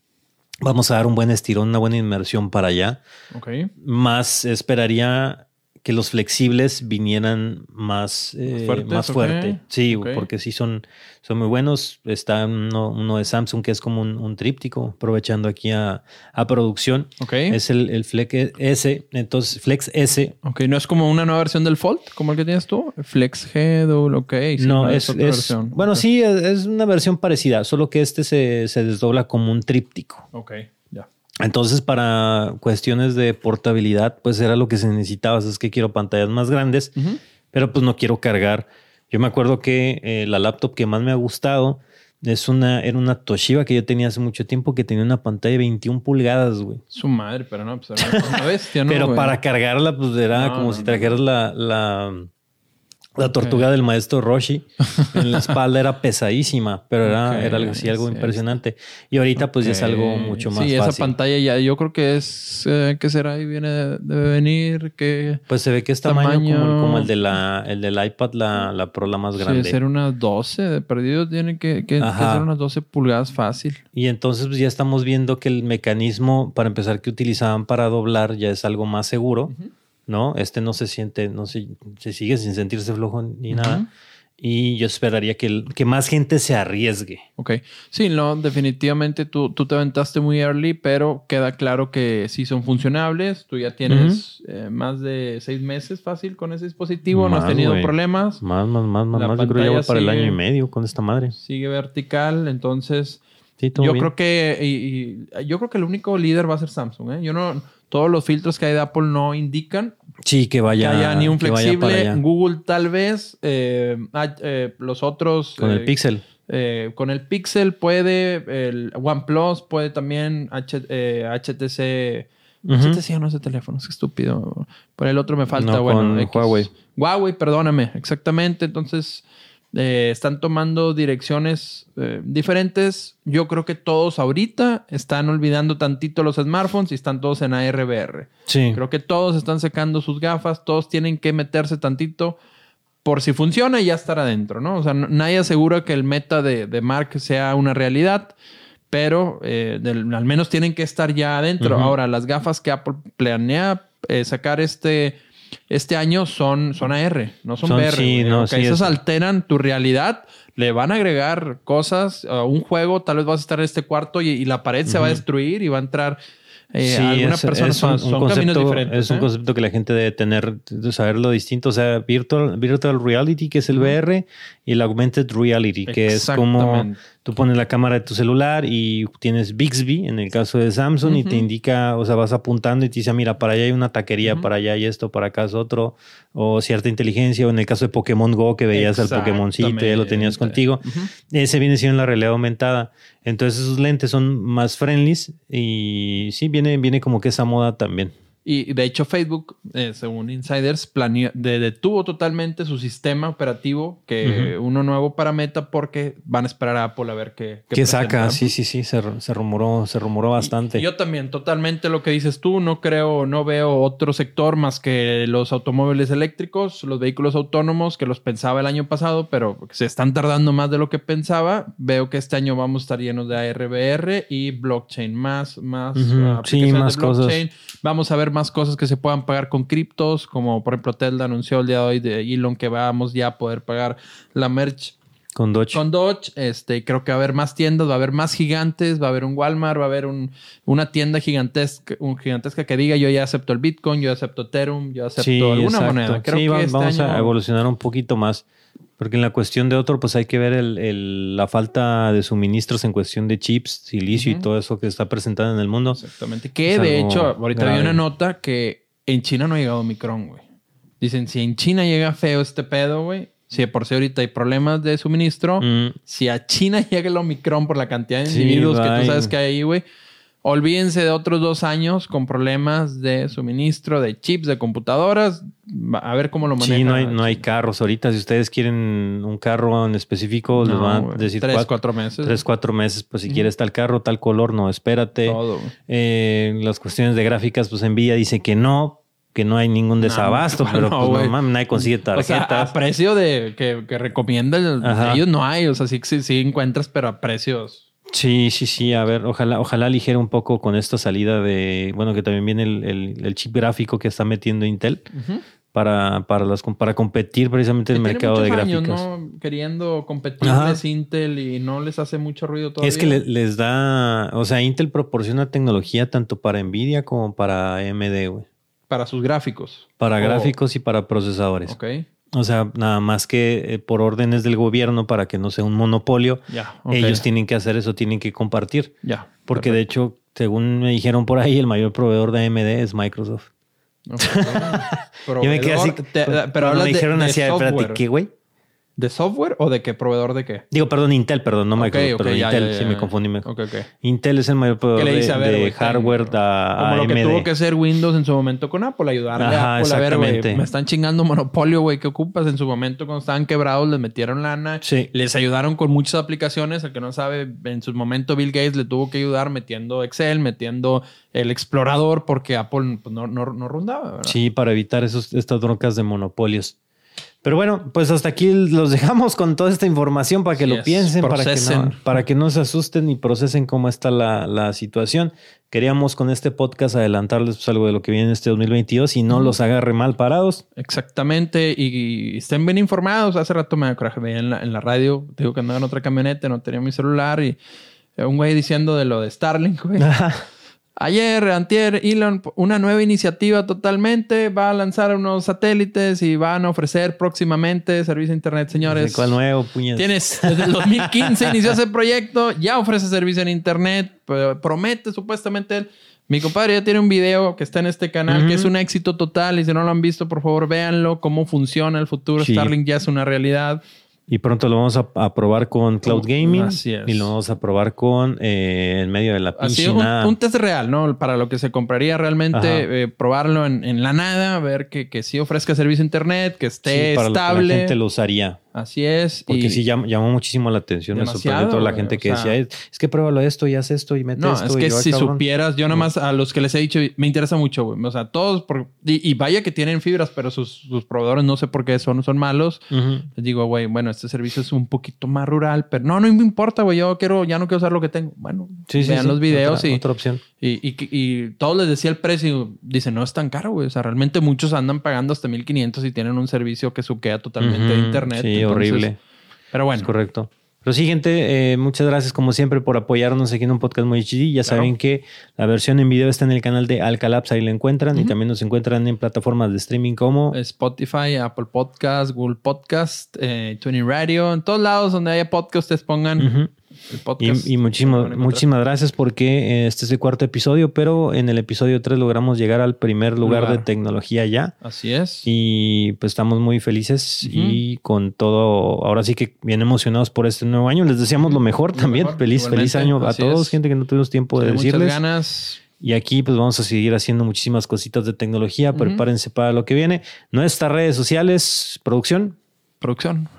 Vamos a dar un buen estirón, una buena inmersión para allá. Más esperaría que los flexibles vinieran más, eh, más fuerte. Sí, porque sí son, son muy buenos. Está uno, de Samsung que es como un, tríptico, aprovechando aquí a, producción. Es el, el, Flex S. Entonces, Flex S. Ok, no es como una nueva versión del Fold, como el que tienes tú. Flex Head o lo que no, es, otra versión. Bueno, sí, es, una versión parecida, solo que este se, se desdobla como un tríptico. Ok. Entonces, para cuestiones de portabilidad, pues era lo que se necesitaba. Es que quiero pantallas más grandes, pero pues no quiero cargar. Yo me acuerdo que eh, la laptop que más me ha gustado es una, era una Toshiba que yo tenía hace mucho tiempo que tenía una pantalla de 21 pulgadas, güey. Su madre, pero no, pues era una bestia, ¿no? *laughs* pero para cargarla, pues era como si trajeras la, la la tortuga del maestro Roshi en la *laughs* espalda era pesadísima, pero era, era algo así, algo impresionante. Y ahorita pues ya es algo mucho más sí, esa pantalla ya yo creo que es, eh, ¿qué será? Ahí viene, debe venir, que... Pues se ve que es tamaño, Como, el, de la, el del iPad, la, la Pro, la más grande. Sí, ser unas 12, de perdido tiene que, que, ser unas 12 pulgadas fácil. Y entonces pues ya estamos viendo que el mecanismo, para empezar, que utilizaban para doblar ya es algo más seguro. ¿No? Este no se siente, no se, se sigue sin sentirse flojo ni nada. Y yo esperaría que, que, más gente se arriesgue. Ok. Sí, no, definitivamente tú, tú te aventaste muy early, pero queda claro que sí son funcionables. Tú ya tienes eh, más de seis meses fácil con ese dispositivo, no has tenido problemas. Más, más, más, más. más. Yo creo que para el año y medio con esta madre. Sigue vertical, entonces. Sí, yo creo que y, yo creo que el único líder va a ser Samsung. ¿eh? Yo no todos los filtros que hay de Apple no indican sí, que, vaya, que haya ni un flexible. Google tal vez. Eh, ah, eh, los otros. Con el eh, Pixel. con el Pixel puede. El OnePlus puede también. HTC. HTC no ese teléfono, es estúpido. Por el otro me falta, bueno. Huawei. Huawei, perdóname. Exactamente. Entonces. Eh, están tomando direcciones eh, diferentes. Yo creo que todos ahorita están olvidando tantito los smartphones y están todos en ARVR. Sí. Creo que todos están secando sus gafas, todos tienen que meterse tantito por si funciona y ya estar adentro, ¿no? O sea, nadie asegura que el meta de, de Mark sea una realidad, pero eh, al menos tienen que estar ya adentro. Ahora, las gafas que Apple planea sacar este este año son, son AR, no son, VR. Sí, no, Esas alteran tu realidad, le van a agregar cosas a un juego, tal vez vas a estar en este cuarto y, la pared se va a destruir y va a entrar eh, alguna persona. son, caminos diferentes. Es un ¿eh? concepto que la gente debe tener, de saber lo distinto. O sea, virtual, virtual reality, que es el VR, y el augmented reality, que es como Tú pones la cámara de tu celular y tienes Bixby en el caso de Samsung y te indica, o sea, vas apuntando y te dice, mira, para allá hay una taquería, para allá hay esto, para acá es otro, o cierta inteligencia, o en el caso de Pokémon Go que veías al Pokémoncito, ya lo tenías contigo. Ese viene siendo la realidad aumentada. Entonces esos lentes son más friendly y sí, viene, viene como que esa moda también. Y de hecho Facebook, eh, según insiders, planeó, detuvo totalmente su sistema operativo, que uno nuevo para Meta, porque van a esperar a Apple a ver qué... ¿Qué, saca? Sí, sí, sí, se, se, rumoró, se rumoró bastante. yo también, totalmente lo que dices tú, no creo, no veo otro sector más que los automóviles eléctricos, los vehículos autónomos, que los pensaba el año pasado, pero se están tardando más de lo que pensaba. Veo que este año vamos a estar llenos de ARBR y blockchain, más, más, sí, más cosas. Vamos a ver más cosas que se puedan pagar con criptos, como por ejemplo Tesla anunció el día de hoy de Elon que vamos ya a poder pagar la merch con Dodge. Con Dodge, este, creo que va a haber más tiendas, va a haber más gigantes, va a haber un Walmart, va a haber un, una tienda gigantesca, un gigantesca que diga yo ya acepto el Bitcoin, yo acepto Ethereum, yo acepto alguna moneda. Creo que este vamos a evolucionar un poquito más. Porque en la cuestión de otro, pues hay que ver el, la falta de suministros en cuestión de chips, silicio y todo eso que está presentado en el mundo. Exactamente. Que de hecho, ahorita hay una nota que en China no ha llegado Omicron, güey. Dicen, si en China llega feo este pedo, güey, si por si ahorita hay problemas de suministro, mm. si a China *laughs* llega el Omicron por la cantidad de individuos que tú sabes que hay ahí, güey, Olvídense de otros dos años con problemas de suministro de chips, de computadoras. A ver cómo lo manejan. Sí, no hay, no hay carros. Ahorita, si ustedes quieren un carro en específico, les van a decir tres, cuatro, meses. Tres, cuatro meses. Pues si quieres tal carro, tal color, no, espérate. Todo. Eh, las cuestiones de gráficas, pues Nvidia dice que no, que no hay ningún desabasto, *laughs* pero pues no, nadie consigue tarjetas. O sea, a precio de que, que recomiendan ellos no hay. O sea, sí, sí, sí encuentras, pero a precios Sí, sí, sí. A ver, ojalá, ojalá aligere un poco con esta salida de, bueno, que también viene el, chip gráfico que está metiendo Intel para, para, las, para competir precisamente en el mercado de años, gráficos. ¿no? Queriendo competirles Intel y no les hace mucho ruido todavía. Es que les da, o sea, Intel proporciona tecnología tanto para Nvidia como para AMD, güey. Para sus gráficos. Para gráficos y para procesadores. Ok. O sea, nada más que eh, por órdenes del gobierno para que no sea un monopolio, ellos tienen que hacer eso, tienen que compartir. Ya. Porque de hecho, según me dijeron por ahí, el mayor proveedor de AMD es Microsoft. *laughs* Yo me quedé así. pero me dijeron así, espérate, ¿qué, güey? ¿De software o de qué proveedor de qué? Digo, perdón, Intel, perdón, no Microsoft, pero Intel, sí me confundí. Me... Intel es el mayor proveedor de, hardware a, Como lo que tuvo que hacer Windows en su momento con Apple, ayudarle a Apple a ver, güey, me están chingando monopolio, güey, ¿qué ocupas? En su momento cuando estaban quebrados les metieron lana, sí. les ayudaron con muchas aplicaciones, el que no sabe, en su momento Bill Gates le tuvo que ayudar metiendo Excel, metiendo el explorador porque Apple pues, no, no, no rondaba, ¿verdad? Sí, para evitar esos, estas broncas de monopolios. Pero bueno, pues hasta aquí los dejamos con toda esta información para que lo piensen, para que, no, para que, no, se asusten y procesen cómo está la, situación. Queríamos con este podcast adelantarles pues, algo de lo que viene en este 2022 y no los agarre mal parados. Exactamente, y, estén bien informados. Hace rato me acordé en la, en la radio, digo que andaba en otra camioneta, no tenía mi celular y un güey diciendo de lo de Starlink, güey. *laughs* Ayer, antier, Elon, una nueva iniciativa totalmente, va a lanzar unos satélites y van a ofrecer próximamente servicio de internet, señores. ¿Cuál nuevo, puñet? Tienes, desde el 2015 *laughs* inició ese proyecto, ya ofrece servicio en internet, promete supuestamente él. Mi compadre ya tiene un video que está en este canal que es un éxito total y si no lo han visto, por favor, véanlo, cómo funciona el futuro. Starlink ya es una realidad. Y pronto lo vamos a, probar con Cloud Gaming. Así es. Y lo vamos a probar con eh, en medio de la piscina. Un, un, test real, ¿no? Para lo que se compraría realmente, eh, probarlo en, la nada, ver que, que sí ofrezca servicio internet, que esté para estable. Lo que la gente lo usaría. Así es. Porque sí llamó, muchísimo la atención. Me sorprendió toda la gente que decía, es, que pruébalo esto y haz esto y mete no, esto. Es que si supieras, yo nada más a los que les he dicho, me interesa mucho, güey. O sea, todos, por, y, vaya que tienen fibras, pero sus, proveedores no sé por qué son, son malos. Les digo, güey, bueno, este servicio es un poquito más rural, pero no, no me importa, güey. Yo quiero, ya no quiero usar lo que tengo. Bueno, vean los videos y. Otra opción. Y, y, y, todos les decía el precio. Dicen, no es tan caro, güey. O sea, realmente muchos andan pagando hasta 1500 y tienen un servicio que suquea totalmente de internet. Sí, horrible. Pero bueno. Es correcto. Pero sí, gente, eh, muchas gracias como siempre por apoyarnos aquí en un podcast muy HD. Ya saben que la versión en video está en el canal de Alcalaps, ahí la encuentran. Y también nos encuentran en plataformas de streaming como Spotify, Apple Podcast, Google Podcast, eh, Tuning Radio, en todos lados donde haya podcast, ustedes pongan el podcast. Y, muchísimas gracias porque eh, este es el cuarto episodio, pero en el episodio 3 logramos llegar al primer lugar, de tecnología ya. Así es. Y pues estamos muy felices y con todo, ahora sí que bien emocionados por este nuevo año. Les deseamos lo mejor también. Feliz, feliz año a todos, gente que no tuvimos tiempo de decirles. Muchas ganas. Y aquí pues vamos a seguir haciendo muchísimas cositas de tecnología. Prepárense para lo que viene. Nuestras redes sociales, producción. Producción.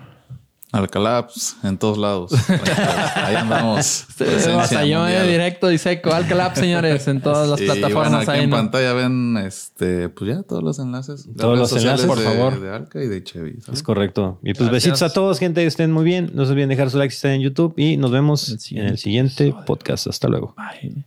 Alcalaps en todos lados. *laughs* Ahí andamos. *laughs* yo en directo dice Alcalaps, señores, en todas las plataformas. aquí en pantalla ven este, pues ya todos los enlaces. Todos los enlaces, por favor. De Alca y de Chevy. Es correcto. Y pues besitos a todos, gente. Estén muy bien. No se olviden dejar su like si están en YouTube y nos vemos en el siguiente podcast. Hasta luego. Bye.